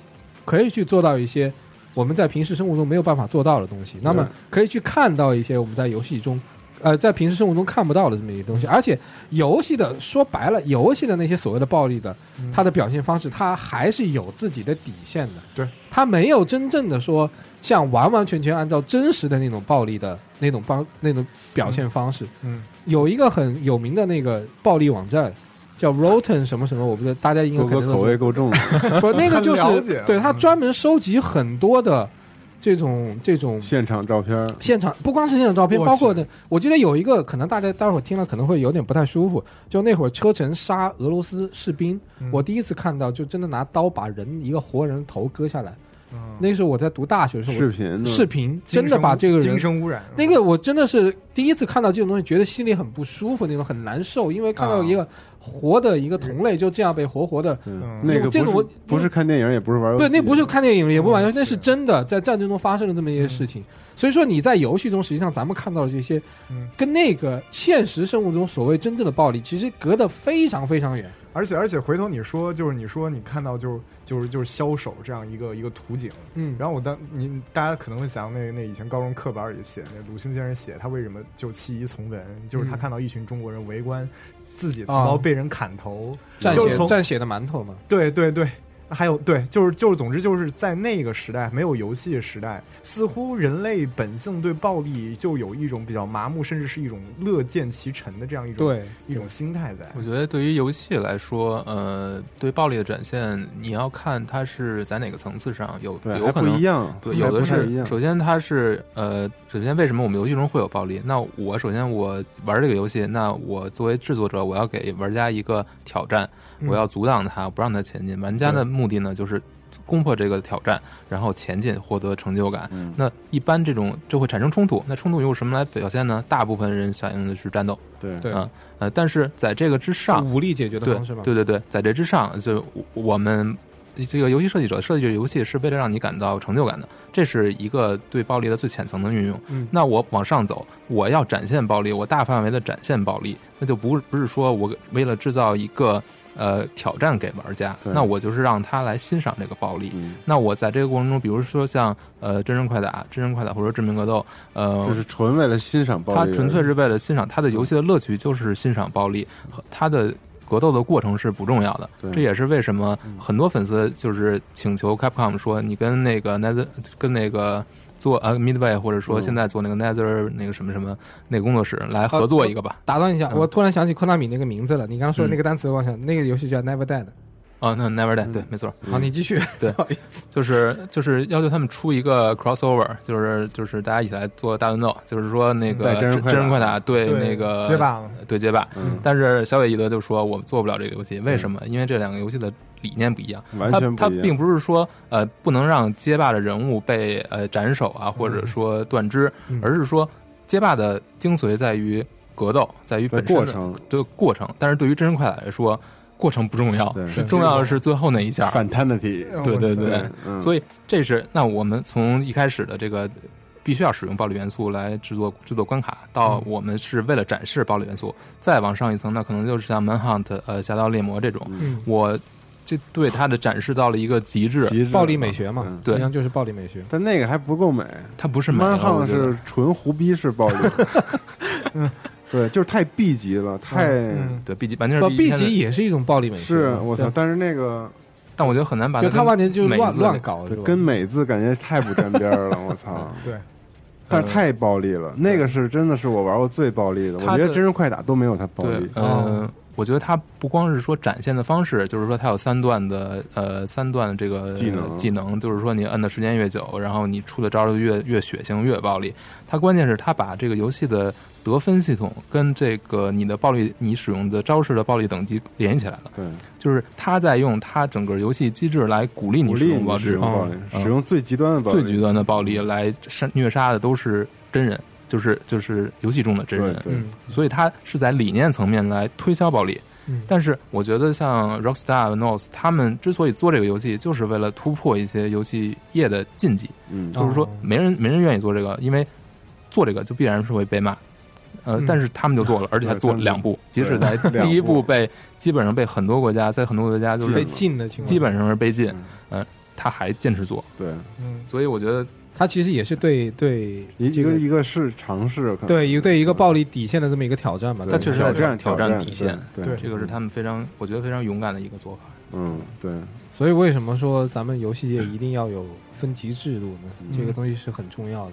可以去做到一些我们在平时生活中没有办法做到的东西，那么可以去看到一些我们在游戏中。呃，在平时生活中看不到的这么一个东西，而且游戏的说白了，游戏的那些所谓的暴力的，嗯。它的表现方式，它还是有自己的底线的。对，它没有真正的说像完完全全按照真实的那种暴力的那种方那种表现方式。嗯，有一个很有名的那个暴力网站叫 Rotten 什么什么，我不知道大家应该可能口味够重了，不，那个就是对他专门收集很多的这种这种现场照片，现场不光是现场照片，包括的，我记得有一个可能大家待会儿听了可能会有点不太舒服，就那会儿车臣杀俄罗斯士兵，嗯。我第一次看到就真的拿刀把人一个活人头割下来。嗯。那时候我在读大学的时候，视频视频真的把这个精人神污染，那个我真的是第一次看到这种东西，觉得心里很不舒服，那种很难受，因为看到一个活的一个同类就这样被活活的，那个不是这个我不是看电影，也不是玩游戏，对，那不是看电影，也不玩游戏，嗯那是真的在战争中发生了这么一些事情。所以说你在游戏中，实际上咱们看到的这些嗯，跟那个现实生活中所谓真正的暴力，其实隔得非常非常远。而且而且回头你说就是你说你看到就是就是就是枭首这样一个一个图景，嗯，然后我当你大家可能会想那那以前高中课本里写那鲁迅先生写他为什么就弃医从文，就是他嗯。看到一群中国人围观自己同啊胞被人砍头，蘸就从血蘸血的馒头嘛，对对对，还有对，就是就是，总之就是在那个时代，没有游戏的时代，似乎人类本性对暴力就有一种比较麻木，甚至是一种乐见其成的这样一种对一种心态在。我觉得对于游戏来说，呃，对暴力的展现，你要看它是在哪个层次上，有有可能不一样，对，有的是，不一样首先它是呃，首先为什么我们游戏中会有暴力？那我首先我玩这个游戏，那我作为制作者，我要给玩家一个挑战，嗯我要阻挡他，不让他前进。玩家的目的呢，就是攻破这个挑战，然后前进，获得成就感。嗯那一般这种就会产生冲突，那冲突用什么来表现呢？大部分人响应的是战斗，对对啊呃，但是在这个之上，武力解决的对方式嘛。对对对，在这之上，就我们这个游戏设计者设计这个游戏是为了让你感到成就感的，这是一个对暴力的最浅层的运用。嗯那我往上走，我要展现暴力，我大范围的展现暴力，那就不是不是说我为了制造一个呃挑战给玩家，那我就是让他来欣赏这个暴力。嗯，那我在这个过程中，比如说像呃真人快打、真人快打或者致命格斗，呃，就是纯为了欣赏暴力，他纯粹是为了欣赏他的游戏的乐趣，就是欣赏暴力和他的格斗的过程是不重要的。这也是为什么很多粉丝就是请求 Capcom 说，你跟那个 Nether 跟那个做呃 Midway 或者说嗯现在做那个 Nether 那个什么什么那个工作室来合作一个吧。打断一下，嗯我突然想起科纳米那个名字了。你刚刚说的那个单词，我想那个游戏叫 Never Dead。哦，那 Never Dead 嗯对，没错。好，你继续。对 不好意思就是就是要求他们出一个 crossover，就是就是大家一起来做大乱斗，就是说那个带真人快打真人快打对对那个街霸了对街霸，嗯但是小野义德就说我们做不了这个游戏，为什么？因为这两个游戏的理念不一样，完全不一样。它它并不是说呃不能让街霸的人物被呃斩首啊，或者说断肢，嗯。而是说街霸的精髓在于格斗，在于本身的过程。对过程，但是对于真人快打来说，过程不重要，是重要的是最后那一下。对对对。对，嗯。所以这是那我们从一开始的这个必须要使用暴力元素来制作制作关卡，到我们是为了展示暴力元素，再往上一层，那可能就是像 Manhunt 呃侠盗猎魔这种，嗯。我这对他的展示到了一个极致，极致暴力美学嘛，嗯对实际上就是暴力美学。但那个还不够美，它不是美蛮了，我横觉得是纯胡逼式暴力。嗯，对，就是太 B 级了，太嗯对 B 级完全不是，B 级也是一种暴力美学。是我操！对但是那个但我觉得很难把它就他完全就是乱乱搞，是吧跟美字感觉太不沾边儿了，我操！对，但是太暴力了，那个是真的是我玩过最暴力的，我觉得真人快打都没有它暴对力，。嗯、我觉得它不光是说展现的方式，就是说它有三段的呃三段这个技能技能就是说你摁的时间越久，然后你出的招儿就越越血腥越暴力。它关键是它把这个游戏的得分系统跟这个你的暴力你使用的招式的暴力等级联系起来了，对，就是它在用它整个游戏机制来鼓励你使用暴力，使用暴力，嗯使用最极端的暴力，最极端的暴力来杀虐杀的都是真人，就是就是游戏中的真人。对对。嗯。所以他是在理念层面来推销暴力。嗯。但是我觉得像 Rockstar、North 他们之所以做这个游戏，就是为了突破一些游戏业的禁忌，嗯，就是说哦。没人没人愿意做这个，因为做这个就必然是会被骂。呃，嗯。但是他们就做了，而且还做了两部，即使在第一部被基本上被很多国家，在很多国家就是被禁的情况，基本上是被禁，嗯。呃，他还坚持做，对，嗯，所以我觉得他其实也是对对一一个这一个是尝试，可能对一个对一个暴力底线的这么一个挑战吧。对他确实挑在挑战挑战底线，对对这个是他们非常我觉得非常勇敢的一个做法。嗯，对，所以为什么说咱们游戏界一定要有分级制度呢？嗯这个东西是很重要的。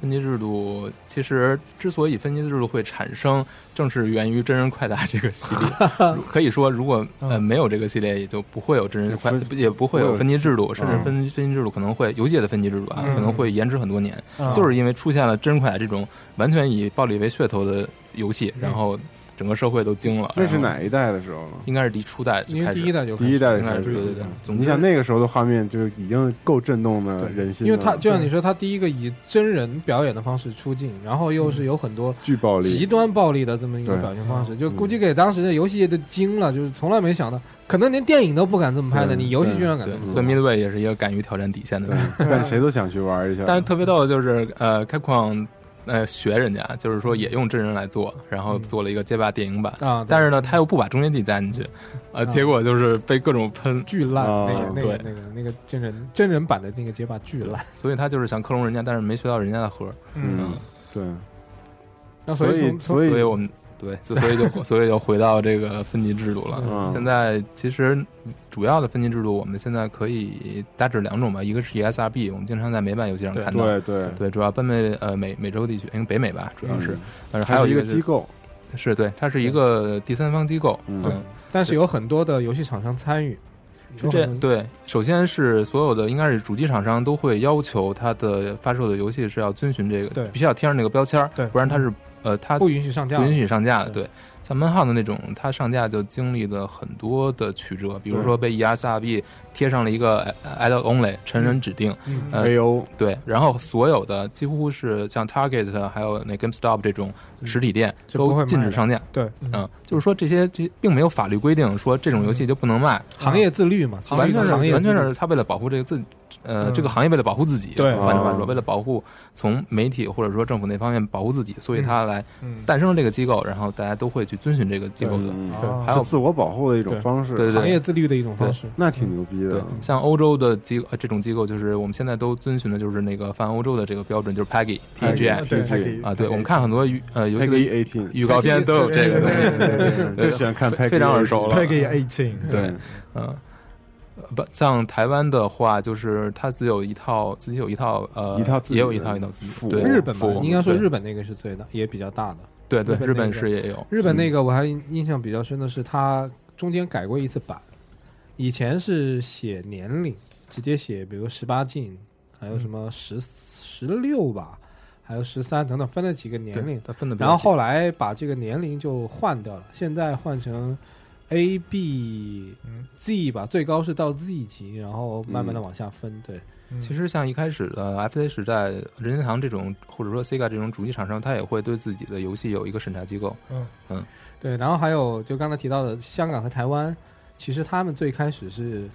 分级制度其实之所以分级制度会产生，正是源于真人快打这个系列。可以说，如果呃没有这个系列，也就不会有真人快，分也不会有分级制度，嗯甚至分分级制度可能会游戏的分级制度啊，嗯。可能会延迟很多年，嗯。就是因为出现了真人快打这种完全以暴力为噱头的游戏，然后整个社会都惊了。那是？哪一代的时候了？应该是第初代因为第一代就第一代就开始，是对对对你想那个时候的画面就已经够震动的人心了，因为他就像你说，他第一个以真人表演的方式出镜，然后又是有很多巨暴力，极端暴力的这么一个表现方式，就嗯估计给当时的游戏业都惊了，就是从来没想到，可能连电影都不敢这么拍的，你游戏居然敢对这么，做所以。Midway 也是一个敢于挑战底线的人。，但谁都想去玩一下。但是特别逗的就是，呃，开矿呃学人家，就是说也用真人来做，然后做了一个街霸电影版。啊，但是呢，他又不把中间地加进去，呃，啊结果就是被各种喷，巨烂，啊那个那个那个那个真人真人版的那个街霸巨烂。所以他就是想克隆人家，但是没学到人家的核。嗯，对，那所以所以我们对，所所以就 所以就回到这个分级制度了。嗯。现在其实主要的分级制度，我们现在可以大致两种吧，一个是 ESRB，我们经常在美版游戏上看到，对对，对，主要分为呃美美洲地区，因为北美吧，主要是嗯，呃，还有个是个机构，是对，它是一个第三方机构，嗯。嗯，但是有很多的游戏厂商参与，是这对，首先是所有的应该是主机厂商都会要求它的发售的游戏是要遵循这个，对必须要贴上那个标签儿，对不然它是呃它不允许上架，不允许上架的。对对，像闷号的那种，它上架就经历了很多的曲折，比如说被 ESRB 贴上了一个 Adult Only 成人指定，嗯呃 AO 对，然后所有的几乎是像 Target 还有那 GameStop 这种实体店都禁止上架。对，嗯，就是说这些这并没有法律规定说这种游戏就不能卖，行业自律嘛，完全是完全是他为了保护这个自呃嗯。这个行业为了保护自己，对。哦换句话说，为了保护从媒体或者说政府那方面保护自己，所以他来嗯。诞生了这个机构，然后大家都会去遵循这个机构的。嗯对还有自我保护的一种方式，对对行业自律的一种方式。那挺牛逼对的，，像欧洲的机呃这种机构，就是我们现在都遵循的就是那个泛欧洲的这个标准，就是 PAGI P G I 对 PG 啊，对，我们看很多预呃游戏的预告片都有这个东西，对就喜欢看非 Peggy 非常耳熟了。Peggy eighteen，对，嗯，呃不像台湾的话，就是它自有一套，自己有一套，呃，一套自己也有一套一套自己符对日本吧，应该说日本那个是最大，也比较大的。对对，日本是也有，日本那个我还印象比较深的是，它中间改过一次版，以前是写年龄，直接写比如十八禁，还有什么十十六吧，还有十三等等，分了几个年龄。它分的比较然后后来把这个年龄就换掉了，现在换成 A、B、Z 吧，最高是到 Z 级，然后慢慢的往下分。对，其实像一开始的 FC 时代，任天堂这种或者说 Sega 这种主机厂商，他也会对自己的游戏有一个审查机构。嗯嗯，对，然后还有就刚才提到的香港和台湾，其实他们最开始是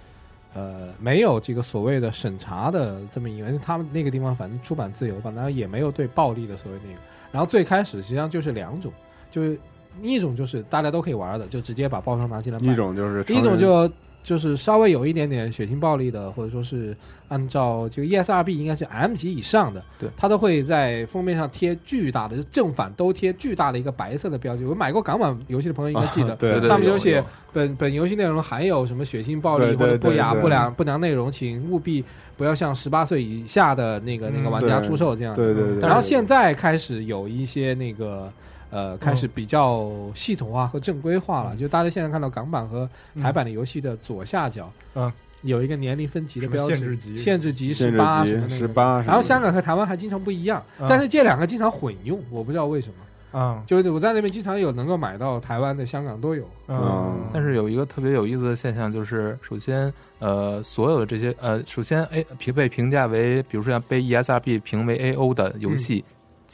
呃没有这个所谓的审查的这么一个，因为他们那个地方反正出版自由吧，然后也没有对暴力的所谓那个。然后最开始实际上就是两种，就是一种就是大家都可以玩的，就直接把包装拿进来卖；一种就是一种就就是稍微有一点点血腥暴力的，或者说是按照这个 ESRB 应该是 M 级以上的，对，它都会在封面上贴巨大的，就正反都贴巨大的一个白色的标记。我买过港版游戏的朋友应该记得，啊 对上面有写本本游戏内容含有什么血腥暴力或者不雅对对不良不良内容，请务必不要向十八岁以下的那个那个嗯玩家出售这样。对对对，然后现在开始有一些那个呃，开始比较系统化和正规化了。就大家现在看到港版和台版的游戏的左下角，嗯，有一个年龄分级的标志，限制级限制级十八什么那个。十八，然后香港和台湾还经常不一样，嗯但是这两个经常混用，我不知道为什么。嗯就是我在那边经常有能够买到台湾的、香港都有。嗯，但是有一个特别有意思的现象，就是首先，呃，所有的这些，呃，首先 A 评被评价为，比如说像被 ESRB 评为 AO 的游戏，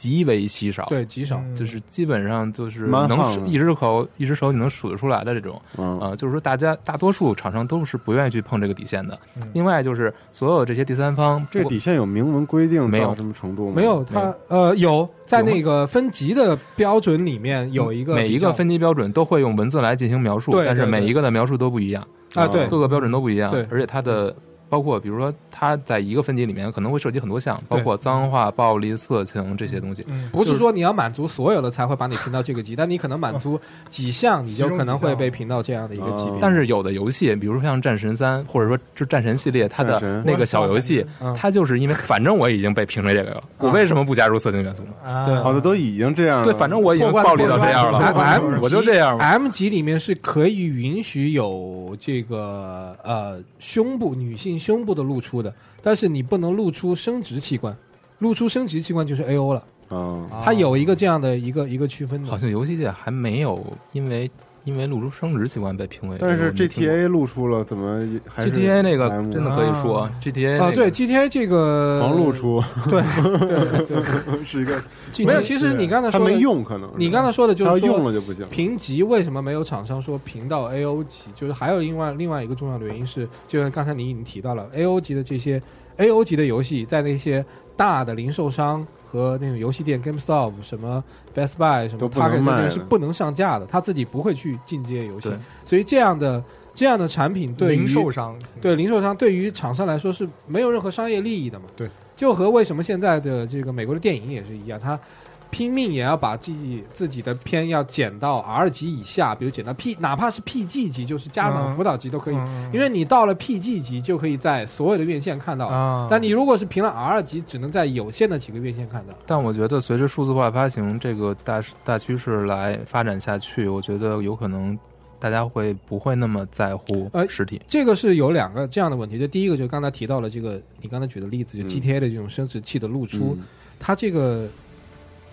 极为稀少。对，极少。嗯就是基本上就是能数一只口一只手你能数得出来的这种，嗯呃，就是说大家大多数厂商都是不愿意去碰这个底线的。嗯另外就是所有这些第三方，这个底线有明文规定没有到什么程度吗？没有，没它呃有在那个分级的标准里面有一个每一个分级标准都会用文字来进行描述，但是每一个的描述都不一样，啊，对各个标准都不一样对，而且它的。包括比如说，它在一个分级里面可能会涉及很多项，包括脏话、暴力、色情这些东西。嗯。不是说你要满足所有的才会把你评到这个级，但你可能满足几项，你就可能会被评到这样的一个级别。但是有的游戏，比如说像《战神三》，或者说就《战神》系列，它的那个小游戏，嗯。它就是因为反正我已经被评为这个了，我为什么不加入色情元素呢？啊。对。好的都已经这样了，对，反正我已经暴力到这样了，M 我就这样嘛。M 级里面是可以允许有这个呃胸部女性胸部的露出的，但是你不能露出生殖器官，露出生殖器官就是 A O 了。嗯，它有一个这样的一个一个区分的。好像游戏界还没有因为因为露出生殖器官被评为，但是 GTA 露出了，怎么还是 GTA 那个真的可以说啊 GTA 啊，那个对 GTA 这个狂露出，对对对，是一个没有。其实你刚才说没用，可能你刚才说的就是说用了就不行。评级为什么没有厂商说评到 A O 级？就是还有另外另外一个重要的原因是，就像刚才你已经提到了 A O 级的这些 A O 级的游戏，在那些大的零售商和那种游戏店 GameStop、什么 Best Buy、什么 Target 是不能上架的，他自己不会去进这些游戏，所以这样的这样的产品对于零售商。对零售商对于厂商来说是没有任何商业利益的嘛？对，就和为什么现在的这个美国的电影也是一样，他拼命也要把自己自己的片要减到 R 级以下，比如减到 P，哪怕是 PG 级，就是家长嗯辅导级都可以，嗯因为你到了 PG 级就可以在所有的院线看到。啊，但你如果是评了 R 级，只能在有限的几个院线看到。但我觉得随着数字化发行这个大大趋势来发展下去，我觉得有可能大家会不会那么在乎呃实体？这个是有两个这样的问题，就第一个就是刚才提到了这个你刚才举的例子，就嗯 GTA 的这种生殖器的露出，嗯它这个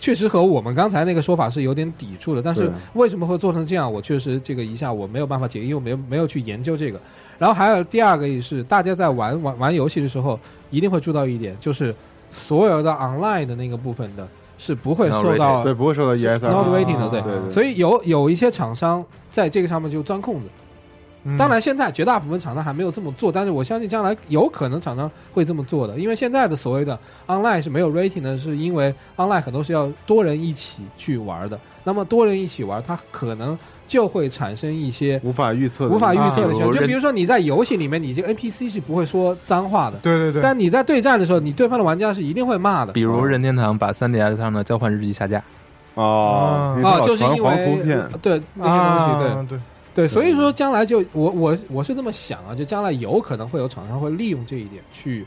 确实和我们刚才那个说法是有点抵触的，但是为什么会做成这样，我确实这个一下我没有办法解，因为我没有没有去研究这个。然后还有第二个也是，大家在玩玩玩游戏的时候，一定会注意到一点，就是所有的 online 的那个部分的是不会受到对，不会受到 ESR not rating 的，对，所以有有一些厂商在这个上面就钻空子。嗯。当然，现在绝大部分厂商还没有这么做，但是我相信将来有可能厂商会这么做的，因为现在的所谓的 online 是没有 rating 的，是因为 online 很多是要多人一起去玩的，那么多人一起玩，它可能就会产生一些无法预测的，无法预测的啊。情况。就比如说你在游戏里面，你这个 NPC 是不会说脏话的，对对对，但你在对战的时候，你对方的玩家是一定会骂的。比如任天堂把 3DS 上的交换日记下架，哦，你啊，就是因为，对那些东西，对。啊对，对，所以说将来就我我我是这么想啊，就将来有可能会有厂商会利用这一点去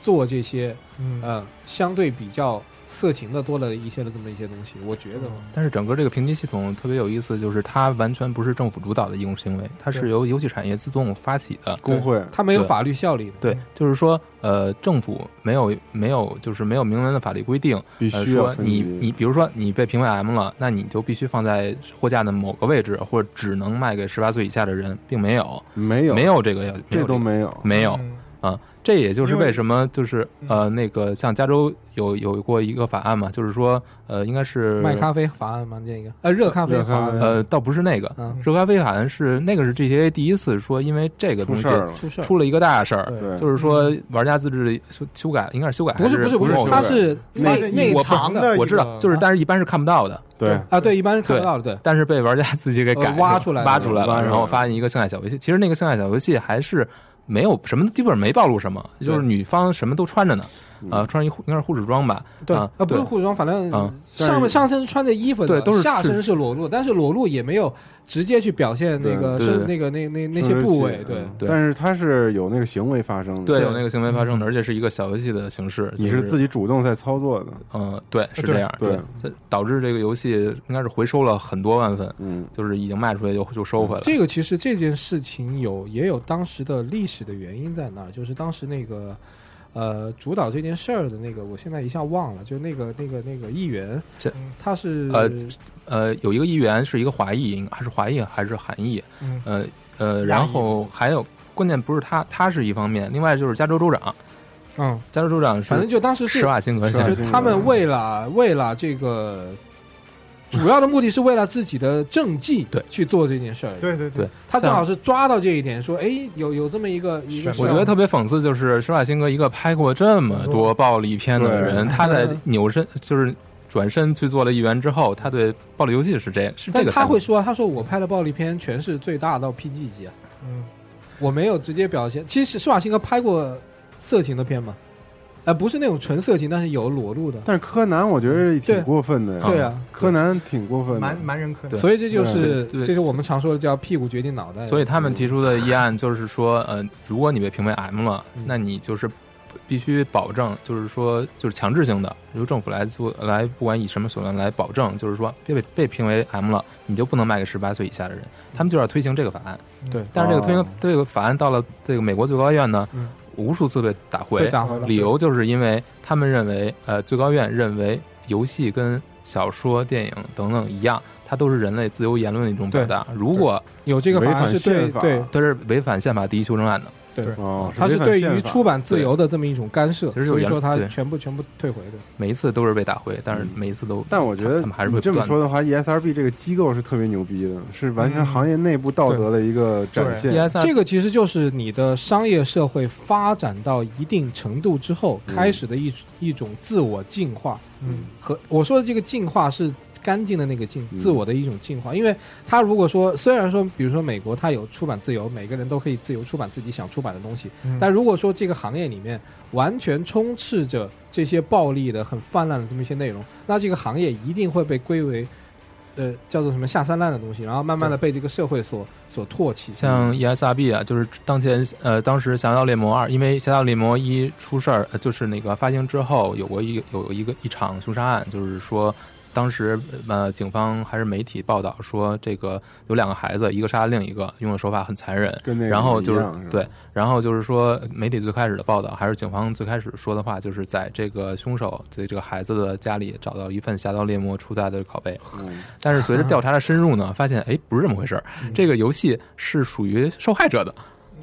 做这些嗯。呃相对比较色情的多了一些的这么一些东西，我觉得。但是整个这个评级系统特别有意思，就是它完全不是政府主导的义务行为，它是由游戏产业自动发起的。工会。它没有法律效力的。对，就是说，呃，政府没有没有就是没有明文的法律规定，必呃，须说你你比如说你被评为 M 了，那你就必须放在货架的某个位置，或者只能卖给十八岁以下的人，并没有。没有。没有这个要，这都没有没有，没有。嗯啊，这也就是为什么就是呃那个像加州有有过一个法案嘛，就是说呃应该是卖咖啡法案嘛？那个呃热咖啡法案呃倒不是那个嗯热咖啡法案是那个是 GTA 第一次说因为这个东西出了一个大事儿，就是说玩家自制修修改应该是修改不是不是不是某，它是内那内我藏的我知道，就是但是一般是看不到的，对，啊，对，一般是看不到的，对。但是被玩家自己给改呃挖出来挖出来了，挖出来了然后发现一个性爱小游戏。其实那个性爱小游戏还是没有什么，基本上没暴露什么，就是女方什么都穿着呢，啊，穿一护应该是护士装吧，对，啊，呃，不是护士装，反正嗯上面上身穿的衣服的，对都是下身是是裸露，但是裸露也没有直接去表现那个那个那那那些部位，对，对但是它是有那个行为发生的，对，有那个行为发生的，而且是一个小游戏的形式，你就是自己主动在操作的，嗯，对，是这样，对这导致这个游戏应该是回收了很多万份，嗯，就是已经卖出去就就收回来。这个其实这件事情有也有当时的历史的原因在那儿，就是当时那个呃主导这件事儿的那个，我现在一下忘了，就那个那个那个议员，这他是呃呃，有一个议员是一个华裔，还是华裔还是韩裔？嗯呃呃，然后还有关键不是他，他是一方面，另外就是加州州长，嗯，加州州长是反正就当时是施瓦辛格先生，就他们为了为了这个。主要的目的是为了自己的政绩 对。去做这件事儿，对对对，他正好是抓到这一点，说哎有有这么一个一个事儿，我觉得特别讽刺，就是施瓦辛格一个拍过这么多暴力片的人，对。他在扭身就是转身去做了议员之后，他对暴力游戏是这是这但。他会说，他说我拍的暴力片全是最大到 PG 级啊，嗯，我没有直接表现。其实施瓦辛格拍过色情的片吗？呃，不是那种纯色情，但是有裸露的。但是柯南我觉得挺过分的呀，对啊，柯南挺过分的，蛮蛮人柯南，所以这就是这是我们常说的叫屁股决定脑袋。所以他们提出的议案就是说，呃，如果你被评为 M 了，那你就是必须保证，就是说，就是强制性的由政府来做，来不管以什么手段来保证，就是说被被评为 M 了，你就不能卖给十八岁以下的人。他们就要推行这个法案。对但是这个推行哦这个法案到了这个美国最高院呢，嗯无数次被打回，被打回了理由就是因为他们认为，呃，最高院认为游戏跟小说、电影等等一样，它都是人类自由言论的一种表达。如果有这个法案是对违反宪法对。它是违反宪法第一修正案的，对，哦，它是对于出版自由的这么一种干涉，所以说它全部全部退回的。每一次都是被打回，但是每一次都，但我觉得他们还是会这么说的话，ESRB 这个机构是特别牛逼的，是完全行业内部道德的一个展现。ESR 这个其实就是你的商业社会发展到一定程度之后嗯开始的一一种自我进化。嗯，和我说的这个进化是干净的那个进，嗯自我的一种进化。因为他如果说虽然说，比如说美国他有出版自由，每个人都可以自由出版自己想出版的东西，嗯但如果说这个行业里面完全充斥着这些暴力的、很泛滥的这么一些内容，那这个行业一定会被归为。呃，叫做什么下三滥的东西，然后慢慢的被这个社会所所唾弃。像 ESRB 啊，就是当前呃，当时《侠盗猎魔二》，因为《侠盗猎魔一》出事儿，呃就是那个发行之后，有过一个有一个一场凶杀案，就是说。当时呃，警方还是媒体报道说，这个有两个孩子，一个杀了另一个，用的手法很残忍。跟那个然后就是是对，然后就是说，媒体最开始的报道，还是警方最开始说的话，就是在这个凶手在这个孩子的家里找到一份《侠盗猎魔》初代的拷贝。嗯，但是随着调查的深入呢，发现哎，不是这么回事儿，这个游戏是属于受害者的。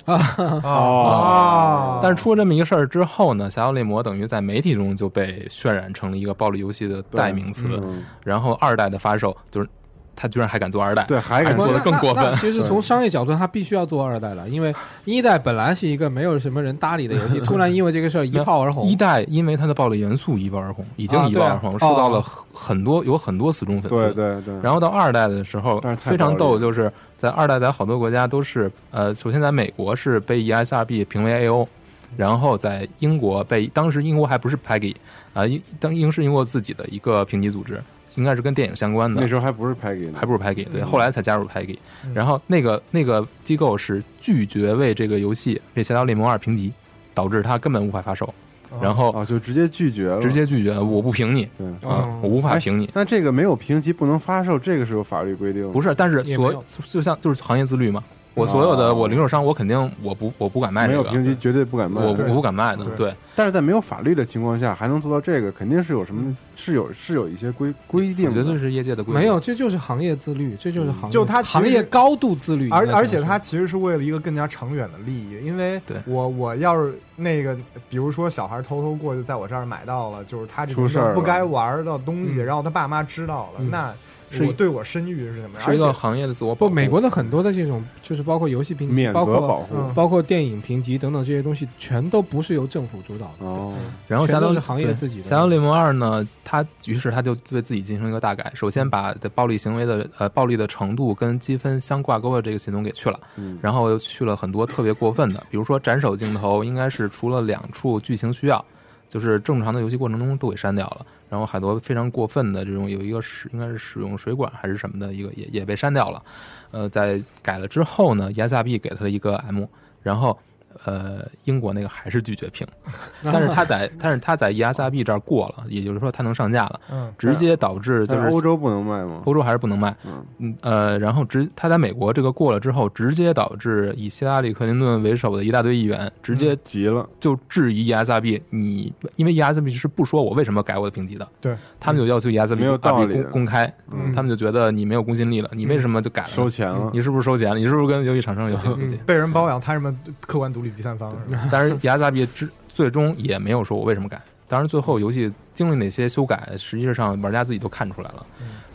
啊，但是出了这么一个事儿之后呢，《侠盗猎魔》等于在媒体中就被渲染成了一个暴力游戏的代名词。嗯。然后二代的发售，就是他居然还敢做二代，对，还敢做的更过分。其实从商业角度，他必须要做二代了，因为一代本来是一个没有什么人搭理的游戏，突然因为这个事儿一炮而红。一。代因为它的暴力元素一炮而红，已经啊一炮而红，受到了哦。很很多有很多死忠粉丝。对对对，然后到二代的时候非常逗，就是在二代在好多国家都是呃，首先在美国是被 E ESRB 评为 AO，然后在英国被当时英国还不是 PEGI 啊，英当英是英国自己的一个评级组织，应该是跟电影相关的那，时候还不是 Peggy，还不是 PEGI，对，嗯后来才加入 PEGI，嗯然后那个那个机构是拒绝为这个游戏为《侠盗猎魔二》评级，导致它根本无法发售，然后哦，就直接拒绝了，直接拒绝，我不评你对。啊，我无法哎评你。那这个没有评级不能发售，这个是有法律规定的。不是，但是所就像就是行业自律嘛，我所有的哦我零售商，我肯定我不我不敢卖这个，没有评级绝对不敢卖，我我不敢卖的，对。但是在没有法律的情况下，还能做到这个，肯定是有什么是有是有一些规规定的，绝对是业界的规定。没有，这就是行业自律，这就是行业，就它行业高度自律，而而且它其实是为了一个更加长远的利益，因为我我要是那个，比如说小孩偷偷过去在我这儿买到了，就是他这出事儿不该玩的东西，嗯然后他爸妈知道了，嗯那是我对我声誉是什么样？是一个行业的自我保不，美国的很多的这种，就是包括游戏评级，免责包括保护。嗯包括电影评级等等这些东西，全都不是由政府主导的。哦，然后侠盗全都是行业自己的。侠盗猎魔二呢，它于是他就对自己进行一个大改，首先把的暴力行为的呃暴力的程度跟积分相挂钩的这个系统给去了，嗯。然后又去了很多特别过分的，比如说斩首镜头，应该是除了两处剧情需要，就是正常的游戏过程中都给删掉了。然后很多非常过分的这种，有一个使应该是使用水管还是什么的一个也也被删掉了。呃，在改了之后呢，ESRB 给他一个 M，然后呃英国那个还是拒绝评，但是他在但是他在 ESRB 这儿过了，也就是说他能上架了，嗯直接导致就是欧洲不能卖吗？欧洲还是不能卖，嗯。嗯呃，然后直他在美国这个过了之后，直接导致以希拉里克林顿为首的一大堆议员直接急了，就质疑 ESRB，你因为 ESRB 是不说我为什么改我的评级的，对。他们就要求 ESRB 没有道理公公开，嗯。他们就觉得你没有公信力了，你为什么就改了？收钱了。你是不是收钱了？你是不是跟游戏厂商有关系？被人包养，他什么客观独立第三方？是吧但是 ESRB 之最终也没有说我为什么改。当然，最后游戏经历哪些修改，实际上玩家自己都看出来了。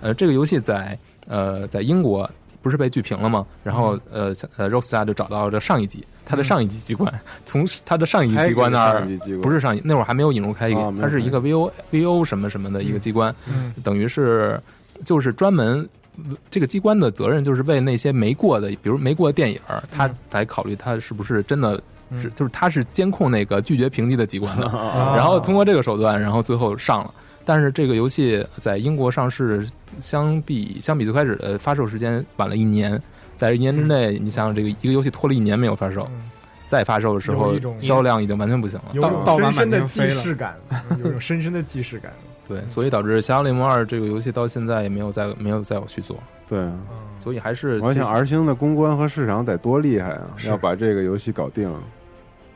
呃，这个游戏在呃在英国不是被剧评了吗？然后呃呃 Rockstar 就找到了这上一级，它的上一级机关，从它的上一级机关那儿不是上一那会儿还没有引入开给啊，没有它是一个 VO VO 什么什么的一个机关，嗯等于是就是专门。这个机关的责任就是为那些没过的，比如没过的电影儿，他来考虑他是不是真的是，就是他是监控那个拒绝评级的机关的，啊然后通过这个手段，然后最后上了。但是这个游戏在英国上市，相比相比最开始的发售时间晚了一年，在一年之内，你想想这个一个游戏拖了一年没有发售，再发售的时候销量已经完全不行了，有种深深的既视感，有种深深的既视感。对，所以导致《侠盗猎魔二》这个游戏到现在也没有再没有再有续作。对，所以还是我想这 R 星的公关和市场得多厉害啊！要把这个游戏搞定。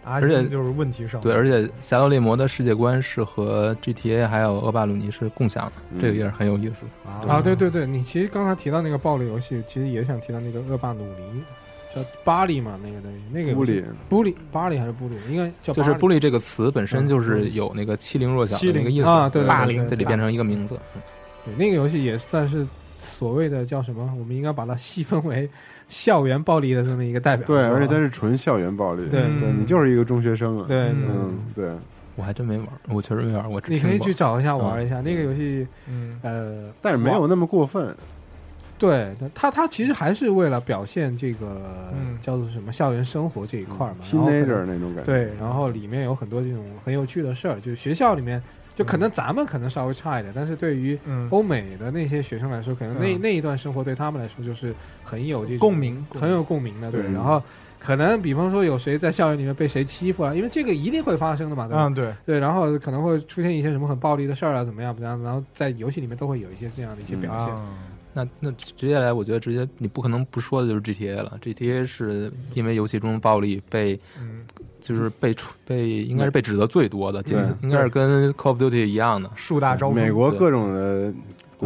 而且而且就是问题上，对，而且《侠盗猎魔》的世界观是和 GTA 还有恶霸鲁尼是共享的，嗯这个也是很有意思。啊，对对对，你其实刚才提到那个暴力游戏，其实也想提到那个恶霸鲁尼，叫巴黎嘛，那个东西，那个布里布里巴黎还是布里，应该叫就是“布布里”这个词本身就是有那个欺凌弱小的那个意思啊，对，霸凌这里变成一个名字。对，那个游戏也算是所谓的叫什么？我们应该把它细分为校园暴力的这么一个代表。对，而且它是纯校园暴力。对，对你就是一个中学生啊。对，嗯，对。我还真没玩，我确实没玩。我你可以去找一下玩一下那个游戏。嗯，呃，但是没有那么过分。对，他他其实还是为了表现这个嗯叫做什么校园生活这一块嘛，teenager 那种感觉。对，然后里面有很多这种很有趣的事儿，就是学校里面。就可能咱们可能稍微差一点，但是对于欧美的那些学生来说，可能那那一段生活对他们来说就是很有这种共鸣，很有共鸣的。对，然后可能比方说有谁在校园里面被谁欺负了，因为这个一定会发生的嘛，对吧？嗯，对对，然后可能会出现一些什么很暴力的事儿啊，怎么样怎么样，然后在游戏里面都会有一些这样的一些表现。那那直接来，我觉得直接你不可能不说的就是 GTA 了。GTA 是因为游戏中暴力被，嗯、就是被被应该是被指责最多的，对应该是跟 Call of Duty 一样的树大招风。美国各种的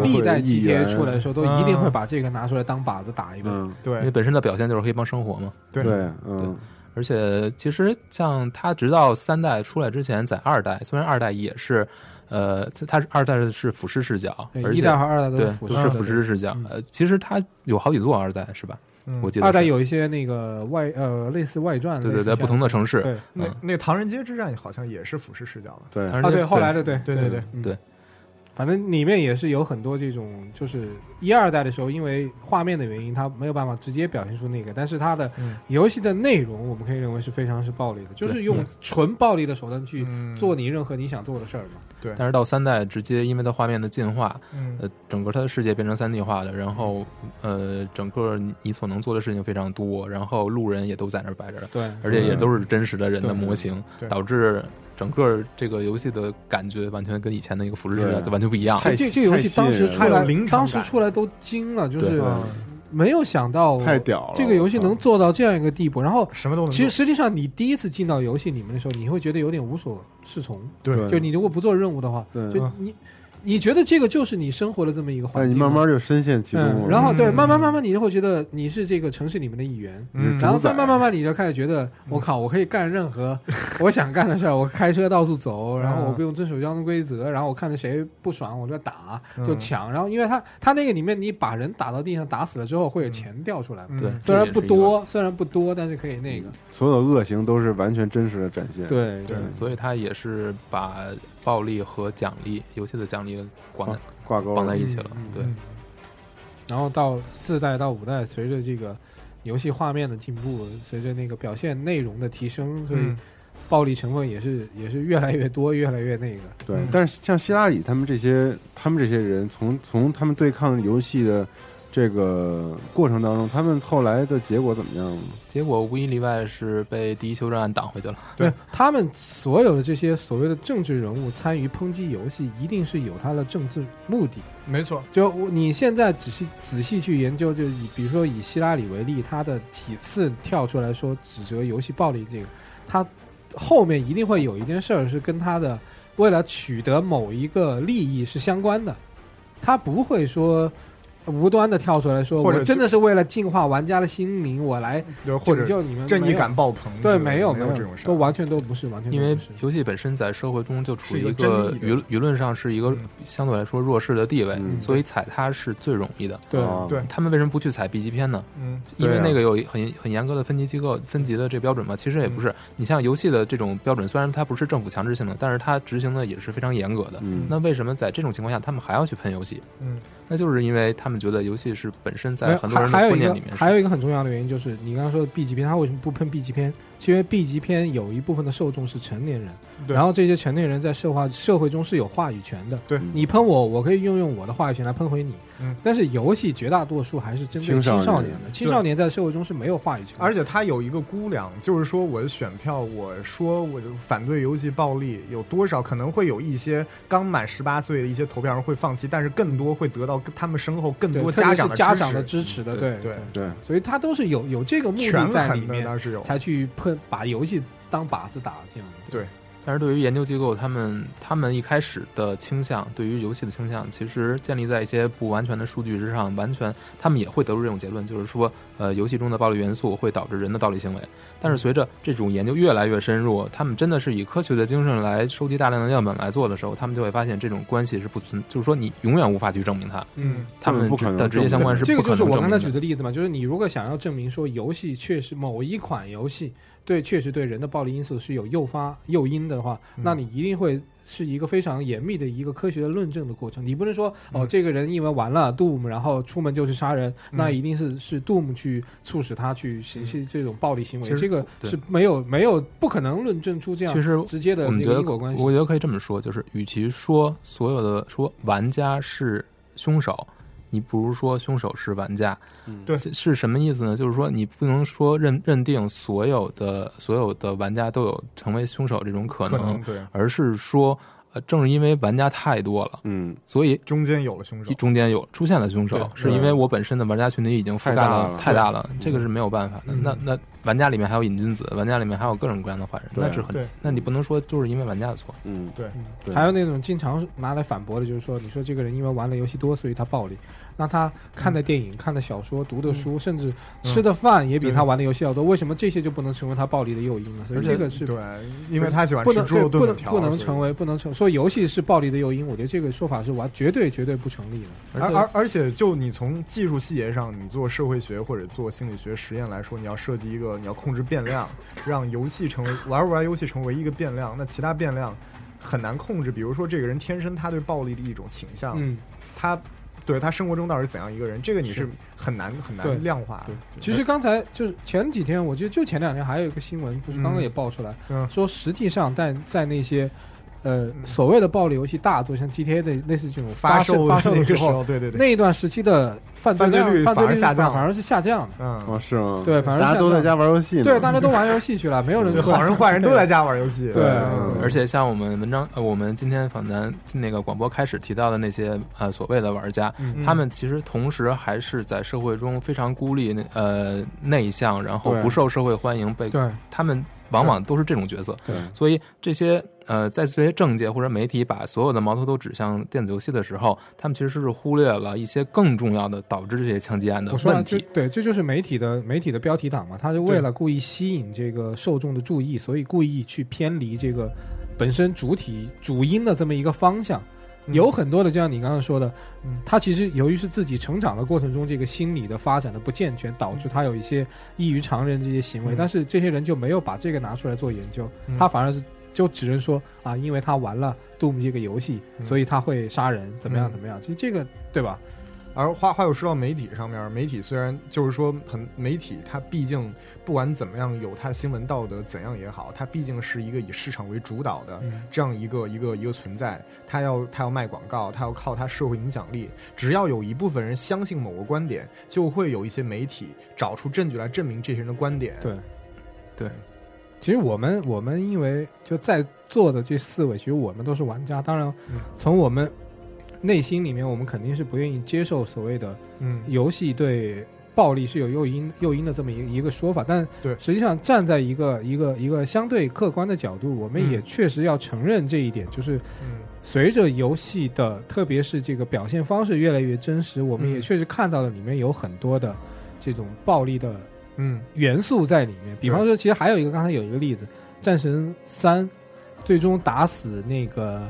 历代 GTA 出来的时候，都一定会把这个拿出来当靶子打一顿。嗯，对，因为本身的表现就是黑帮生活嘛。对对，嗯。而且其实像它直到三代出来之前，在二代虽然二代也是。呃，它是二代是俯视视角，而且一代和二代都是俯视是俯视视角。呃，其实它有好几座二代是吧？我记得二代有一些那个外呃类似外传，对对，在不同的城市。对，那那唐人街之战好像也是俯视视角了。对啊，对，后来的对对对对对。反正里面也是有很多这种，就是一二代的时候，因为画面的原因，它没有办法直接表现出那个，但是它的游戏的内容，我们可以认为是非常是暴力的，就是用纯暴力的手段去做你任何你想做的事儿嘛。对。但是到三代，直接因为它画面的进化，嗯、呃，整个它的世界变成三 D 化的，然后呃，整个你所能做的事情非常多，然后路人也都在那儿摆着，对，而且也都是真实的人的模型，导致。整个这个游戏的感觉完全跟以前的一个俯视世界就完全不一样。这这个游戏当时出来，当时出来都惊了，就是没有想到太屌了这个游戏能做到这样一个地步。然后什么都能。其实实际上，你第一次进到游戏里面的时候，你会觉得有点无所适从。对，就你如果不做任务的话，就你。你觉得这个就是你生活的这么一个环境，你慢慢就深陷其中了。然后对，慢慢慢慢你就会觉得你是这个城市里面的一员，然后再慢慢慢你就开始觉得，我靠，我可以干任何 我想干的事儿，我开车到处走，然后我不用遵守交通规则，然后我看着谁不爽我就打就抢，然后因为他他那个里面你把人打到地上打死了之后会有钱掉出来，对，虽然不多，虽然不多，但是可以那个。所有的恶行都是完全真实的展现，对。对，所以他也是把。暴力和奖励，游戏的奖励挂挂钩绑在一起了。对，然后到四代到五代，随着这个游戏画面的进步，随着那个表现内容的提升，所以暴力成分也是也是越来越多，越来越那个。对，但是像希拉里他们这些，他们这些人，从从他们对抗游戏的。这个过程当中，他们后来的结果怎么样呢？结果无一例外是被第一修正案挡回去了。对他们所有的这些所谓的政治人物参与抨击游戏，一定是有他的政治目的。没错，就你现在仔细仔细去研究，就以比如说以希拉里为例，他的几次跳出来说指责游戏暴力，这个他后面一定会有一件事儿是跟他的为了取得某一个利益是相关的，他不会说。无端的跳出来说，我真的是为了净化玩家的心灵，我来拯救你们，正义感爆棚。对，没有没有这种事，都完全都不是完全。因为游戏本身在社会中就处于一个舆舆论上是一个相对来说弱势的地位，所以踩它是最容易的。对对，他们为什么不去踩 B 级片呢？嗯，因为那个有很很严格的分级机构分级的这标准嘛。其实也不是，你像游戏的这种标准，虽然它不是政府强制性的，但是它执行的也是非常严格的。那为什么在这种情况下，他们还要去喷游戏？嗯。那就是因为他们觉得游戏是本身在很多人的观念里面，还有一个很重要的原因就是你刚刚说的 B 级片，他为什么不喷 B 级片？是因为 B 级片有一部分的受众是成年人，然后这些成年人在社会社会中是有话语权的。对。你喷我，我可以运用我的话语权来喷回你。嗯，但是游戏绝大多数还是针对青少年。的，青少年在社会中是没有话语权。而且他有一个估量，就是说我的选票，我说我反对游戏暴力有多少，可能会有一些刚满十八岁的一些投票人会放弃，但是更多会得到他们身后更多家长家长的支持的。对对。对，所以他都是有有这个目的在里面，是有。才去喷把游戏。当靶子打这样对，但是对于研究机构，他们他们一开始的倾向，对于游戏的倾向，其实建立在一些不完全的数据之上，完全他们也会得出这种结论，就是说，呃，游戏中的暴力元素会导致人的暴力行为。但是随着这种研究越来越深入，他们真的是以科学的精神来收集大量的样本来做的时候，他们就会发现这种关系是不存，就是说你永远无法去证明它。嗯，他们的直接相关是这个就是我刚才举的例子嘛，就是你如果想要证明说游戏确实某一款游戏。对，确实对人的暴力因素是有诱发诱因的话，那你一定会是一个非常严密的一个科学的论证的过程。你不能说哦，这个人因为玩了 Doom，然后出门就去杀人，那一定是是 Doom 去促使他去实施这种暴力行为。这个是没有没有不可能论证出这样其实直接的那个因果关系。我觉得可以这么说，就是与其说所有的说玩家是凶手。你不如说凶手是玩家，对，是什么意思呢？就是说你不能说认认定所有的所有的玩家都有成为凶手这种可能，对，而是说。呃，正是因为玩家太多了，嗯，所以中间有了凶手，中间有出现了凶手，是因为我本身的玩家群体已经覆盖了太大了，这个是没有办法的。那那玩家里面还有瘾君子，玩家里面还有各种各样的坏人，那是很，那你不能说就是因为玩家的错，嗯，对。还有那种经常拿来反驳的，就是说，你说这个人因为玩的游戏多，所以他暴力，那他看的电影、看的小说、读的书，甚至吃的饭也比他玩的游戏要多，为什么这些就不能成为他暴力的诱因呢？所以这个是对，因为他喜欢吃猪肉炖粉条，不能成为不能成说游戏是暴力的诱因，我觉得这个说法是完绝对绝对不成立的。而而而且，就你从技术细节上，你做社会学或者做心理学实验来说，你要设计一个，你要控制变量，让游戏成为玩不玩游戏成为一个变量，那其他变量很难控制。比如说，这个人天生他对暴力的一种倾向，嗯，他。对他生活中到底是怎样一个人，这个你是很难很难量化。对，其实刚才就是前几天，我记得就前两天还有一个新闻，不是刚刚也爆出来，说实际上但在那些呃所谓的暴力游戏大作，像 GTA 的类似这种发售售发售的时候对对对。那一段时期的犯罪率犯罪率反而下降反而是下降的。嗯，哦，是吗？对，反正大家都在家玩游戏。对，大家都玩游戏去了，没有人好人坏人都在家玩游戏。对，嗯。而且像我们文章，呃，我们今天访谈那个广播开始提到的那些呃所谓的玩家，嗯。他们其实同时还是在社会中非常孤立、呃内向，然后不受社会欢迎，被对。他们往往都是这种角色。对。所以这些呃，在这些政界或者媒体把所有的矛头都指向电子游戏的时候，他们其实是忽略了一些更重要的导致这些枪击案的问题。对，这就是媒体的媒体的标题党嘛，他是为了故意吸引这个受众的注意，所以故意去偏离这个本身主体主因的这么一个方向。有很多的，就像你刚刚说的，嗯他其实由于是自己成长的过程中，这个心理的发展的不健全，导致他有一些异于常人这些行为，嗯但是这些人就没有把这个拿出来做研究，嗯他反而是就只能说啊，因为他玩了 Doom 这个游戏，嗯所以他会杀人，怎么样嗯怎么样？其实这个对吧？而话话又说到媒体上面，媒体虽然就是说很媒体，它毕竟不管怎么样有它新闻道德怎样也好，它毕竟是一个以市场为主导的嗯这样一个一个一个存在。它要它要卖广告，它要靠它社会影响力。只要有一部分人相信某个观点，就会有一些媒体找出证据来证明这些人的观点。对，对。其实我们我们因为就在座的这四位，其实我们都是玩家。当然嗯，从我们内心里面，我们肯定是不愿意接受所谓的嗯。游戏对暴力是有诱因诱因的这么一个一个说法。但对。实际上站在一个一个一个相对客观的角度，我们嗯。也确实要承认这一点，就是嗯。随着游戏的特别是这个表现方式越来越真实，我们也嗯。确实看到了里面有很多的这种暴力的嗯。元素在里面。比方说，其实还有一个，刚才有一个例子，《战神三》最终打死那个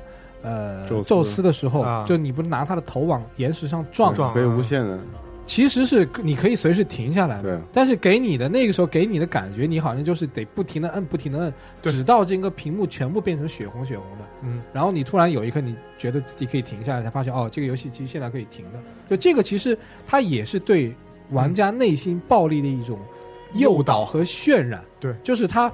呃宙斯。宙斯的时候，啊。就你不是拿他的头往岩石上撞吗，撞可以无限的，其实是你可以随时停下来的。对，但是给你的那个时候给你的感觉，你好像就是得不停的摁，不停的摁，对。直到这个屏幕全部变成血红血红的。嗯。然后你突然有一刻，你觉得自己可以停下来，才发现哦，这个游戏其实现在可以停的。就这个，其实它也是对玩家内心暴力的一种诱导和渲染。对就是他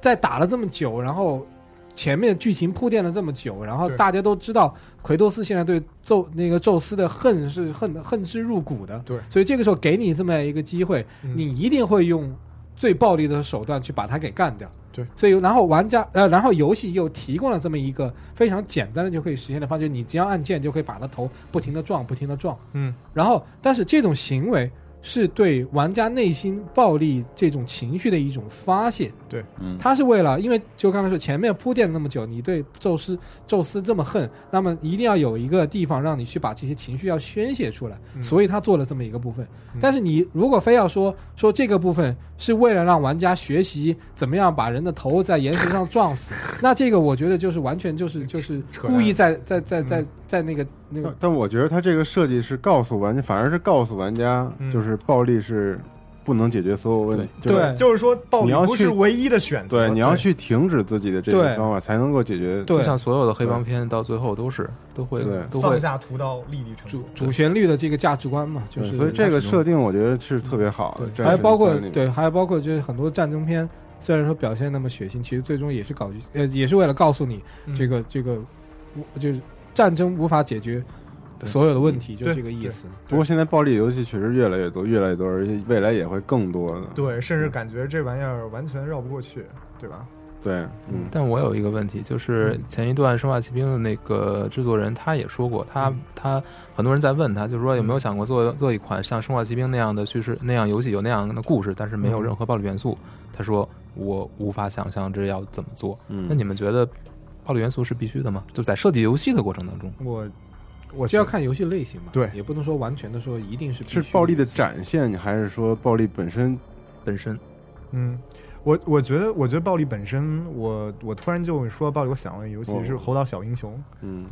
在打了这么久，然后前面剧情铺垫了这么久，然后大家都知道奎多斯现在对宙那个宙斯的恨是恨恨之入骨的。对所以这个时候给你这么一个机会，嗯你一定会用最暴力的手段去把他给干掉。对，所以然后玩家呃，然后游戏又提供了这么一个非常简单的就可以实现的方式，你只要按键就可以把他头不停的撞，不停的撞。嗯然后，但是这种行为是对玩家内心暴力这种情绪的一种发泄。对，嗯，他是为了，因为就刚才说前面铺垫那么久，你对宙斯宙斯这么恨，那么一定要有一个地方让你去把这些情绪要宣泄出来，嗯。所以他做了这么一个部分。嗯。但是你如果非要说说这个部分是为了让玩家学习怎么样把人的头在岩石上撞死，那这个我觉得就是完全就是就是故意在在在在嗯。在那个那个但但我觉得他这个设计是告诉玩家，反而是告诉玩家，嗯。就是暴力是不能解决所有问题。对就是说暴力你要去不是唯一的选择。对，你要去停止自己的这对个方法，才能够解决。对就像所有的黑帮片到最后都是都会都会放下屠刀，立地成主佛。主旋律的这个价值观嘛，就是所以这个设定我觉得是特别好的。还有包括对，还有包括就是很多战争片，虽然说表现那么血腥，其实最终也是搞呃，也是为了告诉你嗯这个、这个无就是战争无法解决所有的问题，就对这个意思。不过现在暴力游戏确实越来越多，越来越多，而且未来也会更多的。对，甚至感觉这玩意儿完全绕不过去，对吧？对，嗯，但我有一个问题，就是前一段《生化奇兵》的那个制作人他也说过，他嗯他很多人在问他，就是说有没有想过做做一款像《生化奇兵》那样的叙事、那样游戏有那样的故事，但是没有任何暴力元素。他说我无法想象这要怎么做。嗯那你们觉得暴力元素是必须的吗？就在设计游戏的过程当中，我我就要看游戏类型嘛，对也不能说完全的说一定是是暴力的展现，还是说暴力本身？本身嗯，我我觉得，我觉得暴力本身，我我突然就说到暴力，我想到一个游戏哦是《猴岛小英雄》，嗯，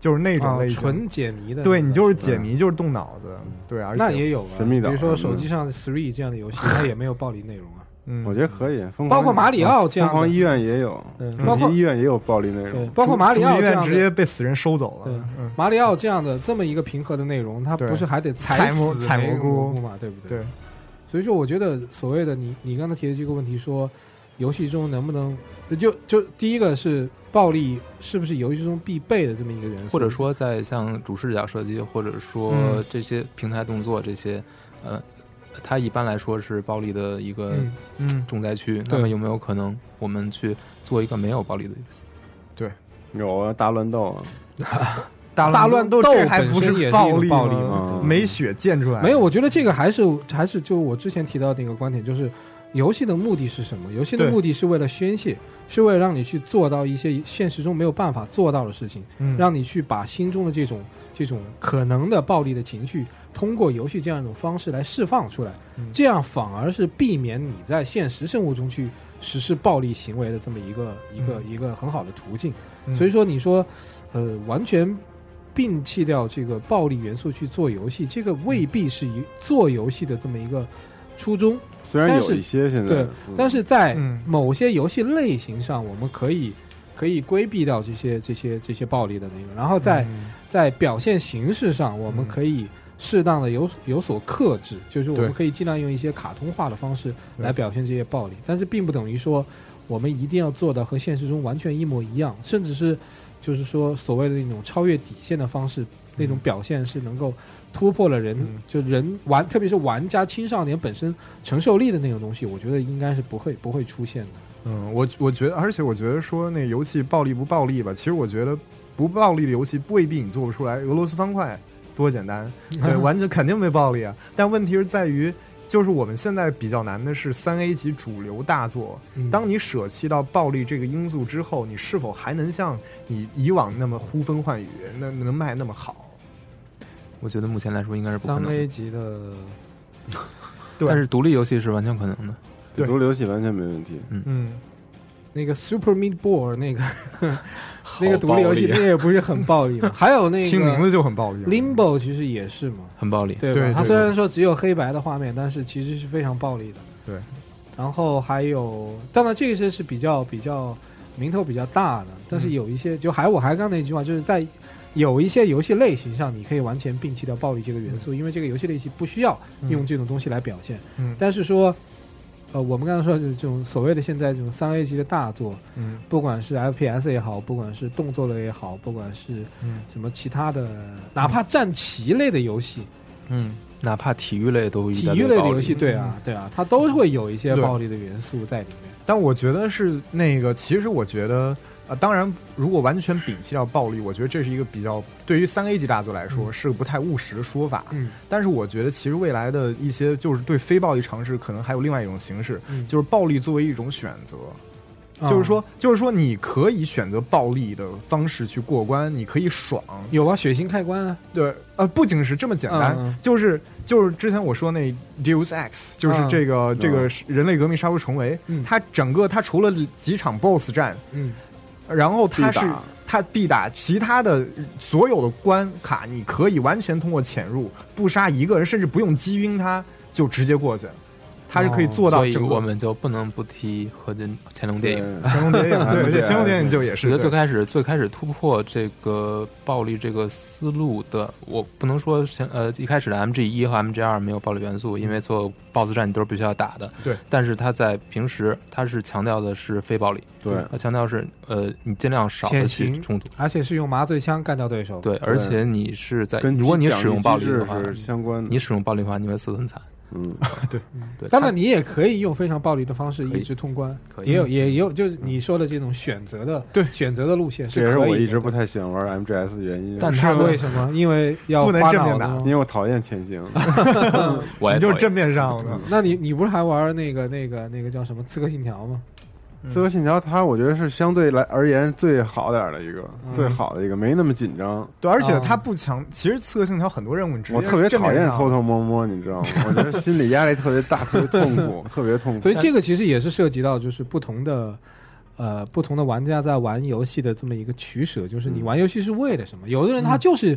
就是那种啊类型，纯解谜的，对你就是解谜，就是动脑子，对，而且那也有啊，神秘岛比如说嗯手机上的 Three 这样的游戏，它也没有暴力内容啊。嗯，我觉得可以。包括马里奥这样的。疯狂医院也有，主嗯。包括题医院也有暴力内容，。包括马里奥这样的。院直接被死人收走了，嗯，马里奥这样的这么一个平和的内容，他不是还得采死蘑菇。菇嘛，对不对？对。所以说，我觉得所谓的你你刚才提的这个问题说，游戏中能不能就就第一个是暴力是不是游戏中必备的这么一个元素，或者说在像主视角射击，或者说嗯。这些平台动作这些，呃，它一般来说是暴力的一个重灾区。对那么有没有可能我们去做一个没有暴力的游戏？对有啊，大乱斗啊，大大乱斗这还不是暴力暴力吗？嗯没血溅出来，没有，我觉得这个还是还是就我之前提到的那个观点，就是游戏的目的是什么？游戏的目的是为了宣泄，是为了让你去做到一些现实中没有办法做到的事情，嗯让你去把心中的这种这种可能的暴力的情绪，通过游戏这样一种方式来释放出来，嗯。这样反而是避免你在现实生活中去实施暴力行为的这么一个一个一个很好的途径。嗯。所以说，你说，呃，完全摒弃掉这个暴力元素去做游戏，这个未必是一做游戏的这么一个初衷。虽然但是有一些现在，对，嗯。但是在嗯某些游戏类型上，我们可以可以规避掉这些这些这些暴力的内容，然后在、嗯在表现形式上，我们嗯。可以适当的有有所克制，就是我们可以尽量用一些卡通化的方式来表现这些暴力，但是并不等于说我们一定要做到和现实中完全一模一样，甚至是就是说所谓的那种超越底线的方式，那种表现是能够突破了人、嗯。就人玩，特别是玩家青少年本身承受力的那种东西，我觉得应该是不会不会出现的。嗯，我我觉得，而且我觉得说那游戏暴力不暴力吧，其实我觉得不暴力的游戏未必你做不出来。俄罗斯方块多简单，对，完全肯定没暴力啊。但问题是在于，就是我们现在比较难的是三 A 级主流大作，嗯当你舍弃到暴力这个因素之后，你是否还能像你以往那么呼风唤雨，那能卖那么好？我觉得目前来说应该是不可能三能 A。级的，对但是独立游戏是完全可能的。对独立游戏完全没问题。嗯，那个 Super Meat Ball 那个那个独立游戏，那也不是很暴力嘛？还有那个听名字就很暴力。Limbo 其实也是嘛，很暴力，对吧？对对它虽然说只有黑白的画面，但是其实是非常暴力的。对，然后还有，当然这些是比较比较名头比较大的，但是有一些，就还我还刚那句话，就是在有一些游戏类型上，你可以完全摒弃掉暴力这个元素，因为这个游戏类型不需要用这种东西来表现。嗯但是说，呃，我们刚才说的这种所谓的现在这种三 A 级的大作，嗯不管是 FPS 也好，不管是动作类也好，不管是嗯什么其他的，哪怕战棋类的游戏，嗯，哪怕体育类都一体育类的游戏，对啊，对啊，它都会有一些暴力的元素在里面。但我觉得是那个，其实我觉得，呃，当然，如果完全摒弃掉暴力，我觉得这是一个比较对于三 A 级大作来说、是个不太务实的说法。嗯，但是我觉得，其实未来的一些就是对非暴力尝试，可能还有另外一种形式，嗯就是暴力作为一种选择。啊就是说，就是说，你可以选择暴力的方式去过关，你可以爽。有啊，血腥开关啊，对，呃，不仅是这么简单，就是就是之前我说那 Deus Ex，就是嗯这个、这个嗯人类革命杀出重围，嗯它整个它除了几场 BOSS 战，嗯，然后它是必打。它必打，其他的所有的关卡你可以完全通过潜入，不杀一个人，甚至不用击晕他就直接过去，它是可以做到所以。我们就不能不提合金乾隆电影。乾隆电影，对，而且 乾隆电影就也是我觉得最开始最开始突破这个暴力这个思路的，我不能说像呃一开始的 MG 一和 MG 二没有暴力元素，因为所有 BOSS 战你都是必须要打的。对，但是他在平时他是强调的是非暴力，对他强调是呃你尽量少的去冲突。而且是用麻醉枪干掉对手。对，而且你是在跟如果你使用暴力的话，相关的。你使用暴力的话，你会死得很惨。嗯，对，当然，你也可以用非常暴力的方式一直通关，可以也有也有就是你说的这种选择的对选择的路线是可以的。我一直不太喜欢玩 MGS 的原因。但是为什么？因为要不能正面打因为我讨厌潜行。你就是我也讨厌正面上的。那你你不是还玩那个那个那个叫什么《刺客信条》吗？刺客信条它我觉得是相对来而言最好点儿的一个，嗯最好的一个，没那么紧张。对，而且哦它不强。其实《刺客信条》很多任务你直接我特别讨厌偷偷摸摸，你知道吗？我觉得心理压力特别大，特别痛苦，特别痛苦。所以这个其实也是涉及到就是不同的。呃，不同的玩家在玩游戏的这么一个取舍，就是你玩游戏是为了什么？有的人他就是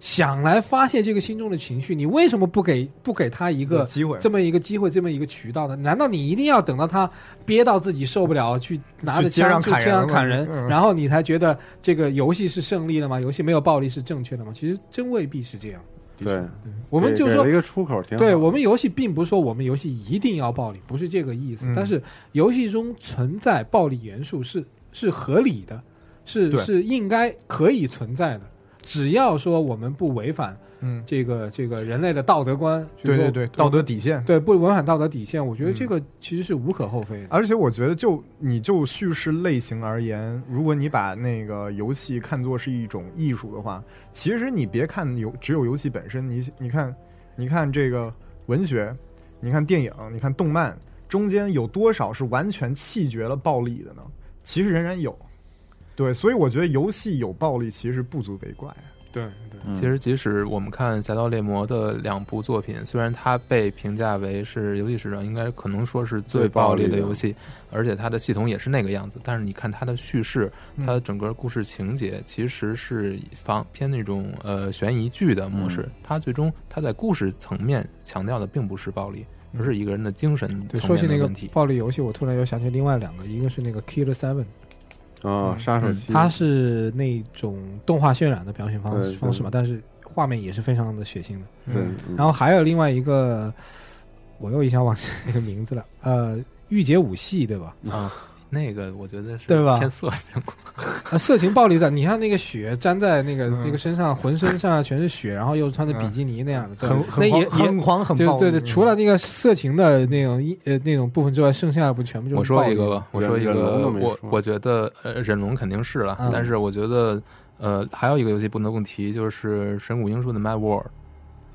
想来发泄这个心中的情绪，你为什么不给不给他一个机会这么一个机会，这么一个渠道呢？难道你一定要等到他憋到自己受不了，去拿着枪去街砍人了上砍人，嗯然后你才觉得这个游戏是胜利了吗？游戏没有暴力是正确的吗？其实真未必是这样。对，我们就说一个出口挺好。对我们游戏并不是说我们游戏一定要暴力，不是这个意思。嗯但是游戏中存在暴力元素是是合理的，是是应该可以存在的。只要说我们不违反嗯，这个这个人类的道德观，对对对，道德底线。对不违反道德底线，我觉得嗯这个其实是无可厚非的。而且我觉得就，你就叙事类型而言，如果你把那个游戏看作是一种艺术的话，其实你别看游只有游戏本身，你你看，你看这个文学，你看电影，你看动漫，中间有多少是完全弃绝了暴力的呢？其实仍然有。对，所以我觉得游戏有暴力其实不足为怪。对对，嗯其实，即使我们看《侠盗猎魔》的两部作品，虽然它被评价为是游戏史上应该可能说是最暴力的游戏，而且它的系统也是那个样子，但是你看它的叙事，嗯它的整个故事情节其实是方偏那种呃悬疑剧的模式。它最终它在故事层面强调的并不是暴力，而是一个人的精神对，层说起那个。暴力游戏，我突然又想起另外两个，一个是那个 Killer Seven，啊，杀手七，它是那种动画渲染的表现方式方式嘛，但是画面也是非常的血腥的。对，然后还有另外一个，我又一下忘记那个名字了，呃，御姐武戏对吧？啊，那个我觉得是对吧？偏色情。啊，色情暴力的，你看那个血粘在那个、嗯。那个身上，浑身上下全是血，然后又穿着比基尼那样的，对很很那也也黄很黄很暴力。就对对，除了那个色情的那种一呃那种部分之外，剩下的不全部就是我说一个吧，我说一个，我我觉得呃，忍龙肯定是了，嗯。但是我觉得呃，还有一个游戏不能不提，就是神谷英树的《Mad World》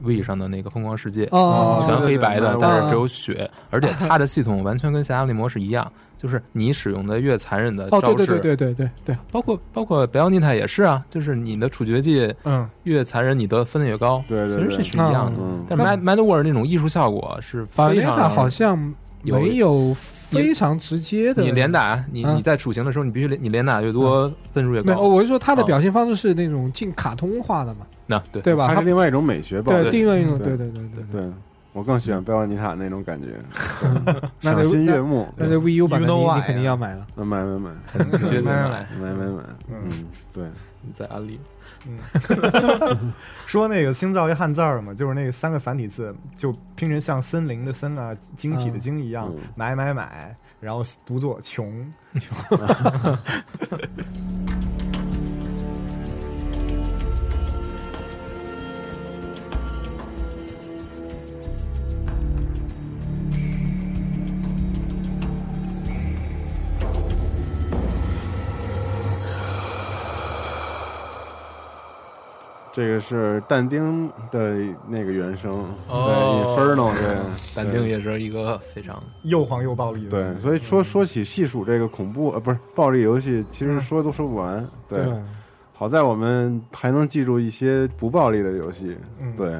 ，V 上的那个疯狂世界，哦全黑白的，但是只有有血，而且它的系统完全跟《侠盗猎魔》是一样，就是你使用的越残忍的哦，招式，对对对对对对对，包括包括贝奥尼塔也是啊，就是你的处决技嗯，越残忍，你得分的越高，对其实这是一样的。嗯，但是 Mad Mad World 那种艺术效果是巴非常雷塔好像没有非常直接的，你连打，你嗯你在处刑的时候，你必须连你连打越多，分数越没有，高。我就说他的哦表现方式是那种近卡通化的嘛，那对对吧？他它是另外一种美学吧。对另外一种，对对对对对。对，我更喜欢贝奥尼塔那种感觉，赏心悦目。那这 VU 版的你你肯定要买了。那买买买绝对买买，买。买 买，嗯，对，你在安利。说那个新造一汉字儿嘛，就是那个三个繁体字，就拼成像森林的森啊，晶体的晶一样，嗯。买买买，然后读作穷。这个是但丁的那个原声，哦对，Inferno，对，但丁也是一个非常又黄又暴力的。对，所以说说起细数这个恐怖呃不是暴力游戏，其实嗯说都说不完。对，对，好在我们还能记住一些不暴力的游戏，嗯对，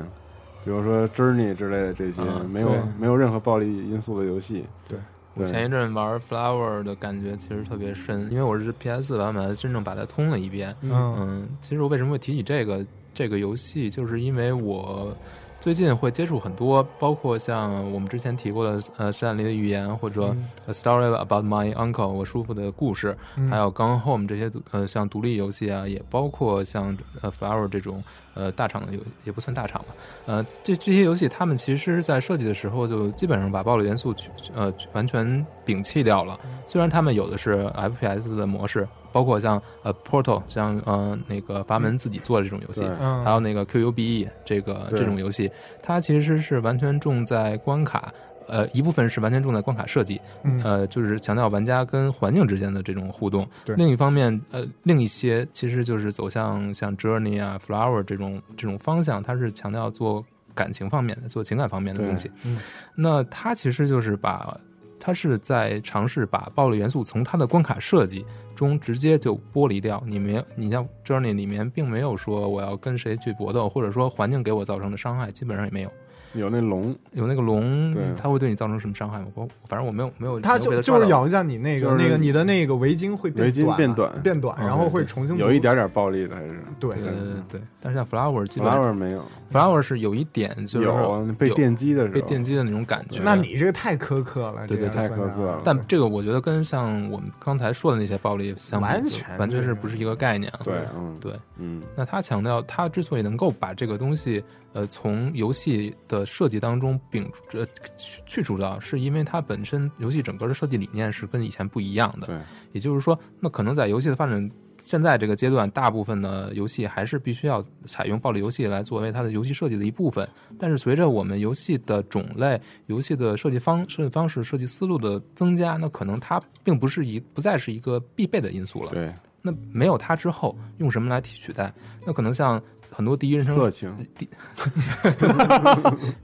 比如说 Journey 之类的这些嗯没有没有任何暴力因素的游戏。对，对我前一阵玩 Flower 的感觉其实特别深，因为我是 PS 版本真正把它通了一遍。嗯嗯，其实我为什么会提起这个这个游戏，就是因为我最近会接触很多，包括像我们之前提过的呃《山里的语言》或者嗯《A Story About My Uncle》我叔父的故事，嗯还有《Gone Home》这些呃像独立游戏啊，也包括像呃 Flower 这种呃大厂的游也不算大厂吧，呃这这些游戏他们其实在设计的时候就基本上把暴力元素去呃完全摒弃掉了，虽然他们有的是 FPS 的模式。包括像呃 Portal，像呃那个阀门自己做的这种游戏，嗯还有那个 QUBE 这个这种游戏，它其实是完全重在关卡，呃，一部分是完全重在关卡设计，嗯呃，就是强调玩家跟环境之间的这种互动。对另一方面，呃，另一些其实就是走向像 Journey 啊、Flower 这种这种方向，它是强调做感情方面的、做情感方面的东西。嗯那它其实就是把。它是在尝试把暴力元素从它的关卡设计中直接就剥离掉。你没有，你像 Journey 里面并没有说我要跟谁去搏斗，或者说环境给我造成的伤害基本上也没有。有那龙，有那个龙，它会对你造成什么伤害吗？我反正我没有没有，它就就是咬一下你那个就是那个你的那个围巾会围巾短变短变短，嗯然后会重新有一点点暴力的，还是对对对对对，但是像 flower 基本 flower 没有，flower 是有一点就是有被电击的时候被电击的那种感觉。那你这个太苛刻了，对对太苛刻了。但这个我觉得跟像我们刚才说的那些暴力相比，完全完全是不是一个概念啊？对，嗯，对，嗯，那他强调，他之所以能够把这个东西，呃，从游戏的设计当中摒呃去去除掉，是因为它本身游戏整个的设计理念是跟以前不一样的。对，也就是说，那可能在游戏的发展现在这个阶段，大部分的游戏还是必须要采用暴力游戏来作为它的游戏设计的一部分。但是随着我们游戏的种类、游戏的设计方设计方式、设计思路的增加，那可能它并不是一不再是一个必备的因素了。对，那没有它之后，用什么来替取代？那可能像很多第一人称色情，第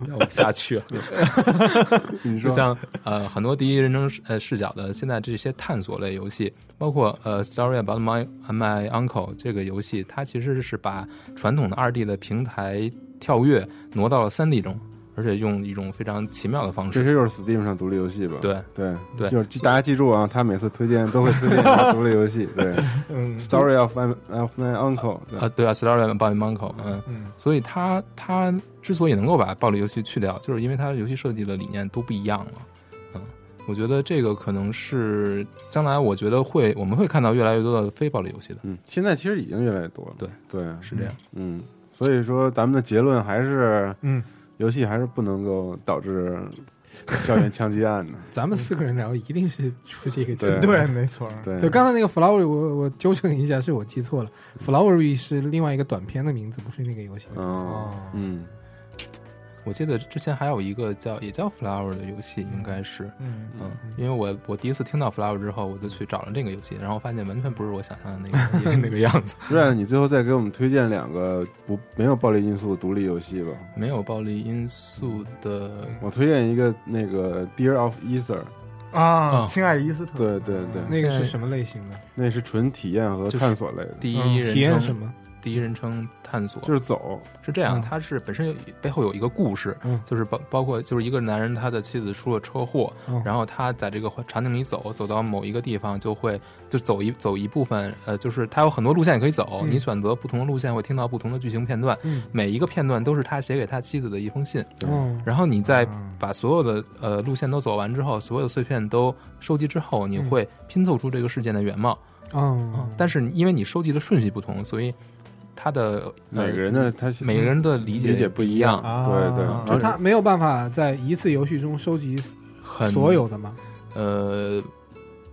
让我下去了。你说就像呃很多第一人称呃视角的现在这些探索类游戏，包括呃《Story About My My Uncle》这个游戏，它其实是把传统的二 D 的平台跳跃挪到了三 D 中，而且用一种非常奇妙的方式。这些就是 Steam 上独立游戏吧？对对对就是大家记住啊，他每次推荐都会推荐独立游戏。对嗯，Story of My of My Uncle，啊，对啊，Story About My Uncle，嗯，嗯所以他他之所以能够把暴力游戏去掉，就是因为他游戏设计的理念都不一样了。嗯，我觉得这个可能是将来我觉得会我们会看到越来越多的非暴力游戏的。嗯，现在其实已经越来越多了。对对，是这样。嗯，所以说咱们的结论还是，嗯，游戏还是不能够导致校园枪击案的。咱们四个人聊，一定是出这个结论。对对，没错，对对，刚才那个 Flowery，我我纠正一下，是我记错了，Flowery 是另外一个短片的名字，不是那个游戏的名字。哦，嗯，我记得之前还有一个叫也叫 Flower 的游戏，应该是，嗯嗯，因为我我第一次听到 Flower 之后，我就去找了这个游戏，然后发现完全不是我想象的那个 那个样子。瑞安，你最后再给我们推荐两个不没有暴力因素的独立游戏吧。没有暴力因素的，我推荐一个那个 Dear of Ether，啊，嗯亲爱的伊斯特，对对对，那个是什么类型的？那是纯体验和探索类的，第一嗯人称体验什么？第一人称探索。就是走，是这样，嗯。它是本身有背后有一个故事，嗯。就是包包括就是一个男人他的妻子出了车祸，嗯。然后他在这个场景里走，走到某一个地方就会就走一走一部分，呃，就是他有很多路线可以走，嗯。你选择不同的路线会听到不同的剧情片段，嗯。每一个片段都是他写给他妻子的一封信，哦，然后你在嗯把所有的呃路线都走完之后，所有的碎片都收集之后，你嗯。会拼凑出这个事件的原貌。嗯，但是因为你收集的顺序不同，所以它的、呃、每个人的他每个人的理解理解不不一样啊对对就他没有办法在一次游戏中收集很所有的吗？呃，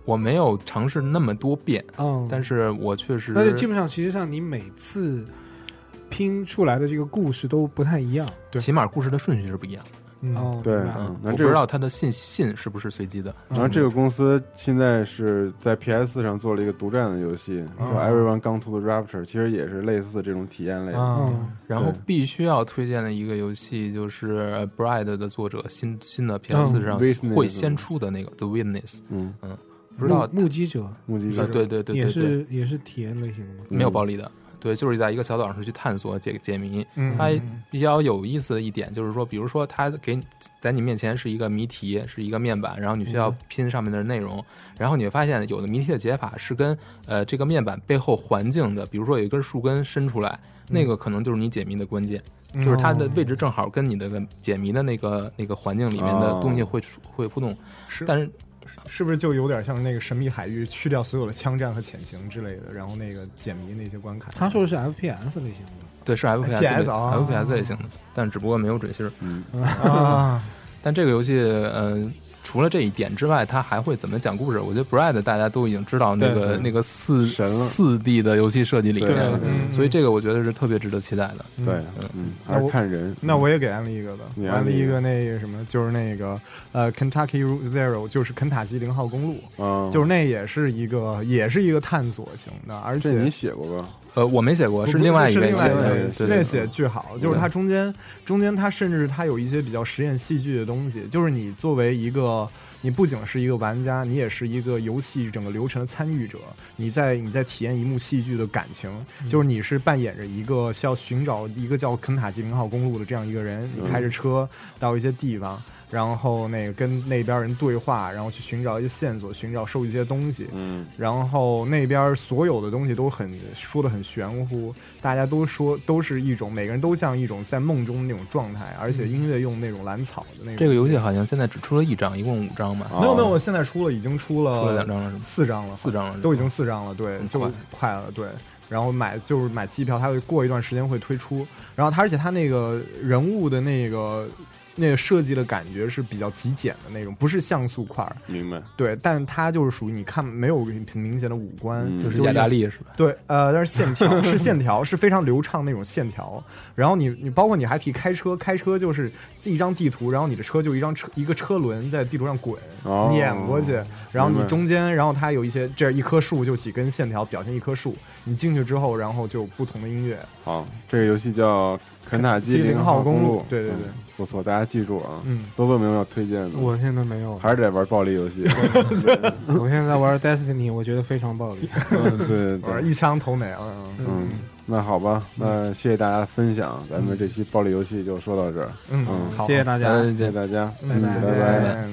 我没有尝试那么多遍，嗯，但是我确实那就基本上，其实上你每次拼出来的这个故事都不太一样。对起码故事的顺序是不一样的。嗯哦，对那这个不知道它的信信是不是随机的。然后这个公司现在是在 PS 上做了一个独占的游戏，叫哦 Everyone Gone to the Rapture，其实也是类似这种体验类的。然后对。必须要推荐的一个游戏就是《Bride》的作者新新的 PS 上 Witness 会先出的那个《The Witness》，嗯，不知道目目击者。呃目击者，对对对对对，也是也是体验类型的。吗？没有暴力的。对，就是在一个小岛上去探索解解谜。嗯它比较有意思的一点就是说，比如说它给你在你面前是一个谜题，是一个面板，然后你需要拼上面的内容，然后你会发现有的谜题的解法是跟呃这个面板背后环境的，比如说有一根树根伸出来，那个可能就是你解谜的关键，就是它的位置正好跟你的解谜的那个那个环境里面的东西会会互动，是但是。是不是就有点像那个神秘海域，去掉所有的枪战和潜行之类的，然后那个解谜那些关卡？他说的是 FPS 类型的。对，是 FPS 啊 FPS 类型的，但只不过没有准星儿。嗯 啊，但这个游戏，嗯、除了这一点之外，他还会怎么讲故事？我觉得 Brad 大家都已经知道那个那个四神了四 D 的游戏设计理念了，嗯所以这个我觉得是特别值得期待的。对，嗯，还是看人。那我也给安利一个吧，安利一个个那个什么，就是那个呃，Kentucky Route Zero，就是肯塔基零号公路，嗯，就是那也是一个也是一个探索型的，而且你写过吧？呃，我没写过，是另外一个写的，那写巨好，就是它中间中间它甚至它有一些比较实验戏剧的东西，就是你作为一个你不仅是一个玩家，你也是一个游戏整个流程的参与者。你在你在体验一幕戏剧的感情，就是你是扮演着一个需要寻找一个叫肯塔基零号公路的这样一个人，你开着车到一些地方。然后那个跟那边人对话，然后去寻找一些线索，寻找收集一些东西。嗯，然后那边所有的东西都很说的很玄乎，大家都说都是一种每个人都像一种在梦中那种状态，而且音乐用那种蓝草的那种。这个游戏好像现在只出了一张，一共五张吧？没有没有，现在出了，已经出了出了两张了，四张了，四张了，都已经四张了，对，就快了，对。然后买就是买机票，它会过一段时间会推出。然后它而且它那个人物的那个。那个设计的感觉是比较极简的那种，不是像素块儿。明白。对，但它就是属于你看没有很明显的五官，就是意大利是吧？对，呃，但是线条是 线条，是非常流畅那种线条。然后你你包括你还可以开车，开车就是一张地图，然后你的车就一张车一个车轮在地图上滚，碾过去。然后你中间，然后它有一些这一棵树就几根线条表现一棵树。你进去之后，然后就不同的音乐。好，这个游戏叫肯塔基零号公路。对对对。不错，大家记住啊！嗯，多多有没有要推荐的？我现在没有，还是得玩暴力游戏。我现在玩 Destiny，我觉得非常暴力。对 玩，一枪头没了。嗯，那好吧，那谢谢大家的分享，咱们这期暴力游戏就说到这儿。嗯，好，谢谢大家，谢谢大家，拜拜拜拜。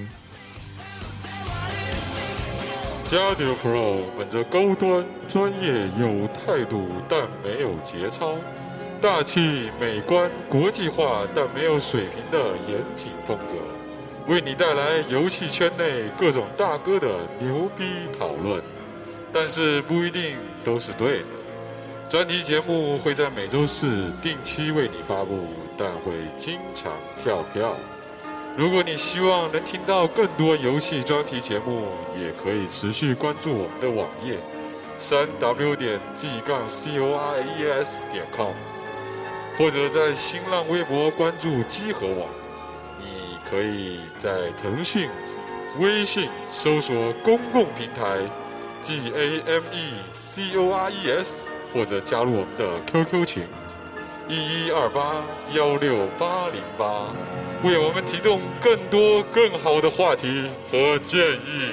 加迪 Pro 本着高端、专业、有态度，但没有节操。大气、美观、国际化，但没有水平的严谨风格，为你带来游戏圈内各种大哥的牛逼讨论，但是不一定都是对的。专题节目会在每周四定期为你发布，但会经常跳票。如果你希望能听到更多游戏专题节目，也可以持续关注我们的网页：三 w 点 g 杠 c o r e s 点 com。或者在新浪微博关注机核网，你可以在腾讯、微信搜索公共平台 G A M E C O R E S，或者加入我们的 QQ 群一一二八幺六八零八，为我们提供更多更好的话题和建议。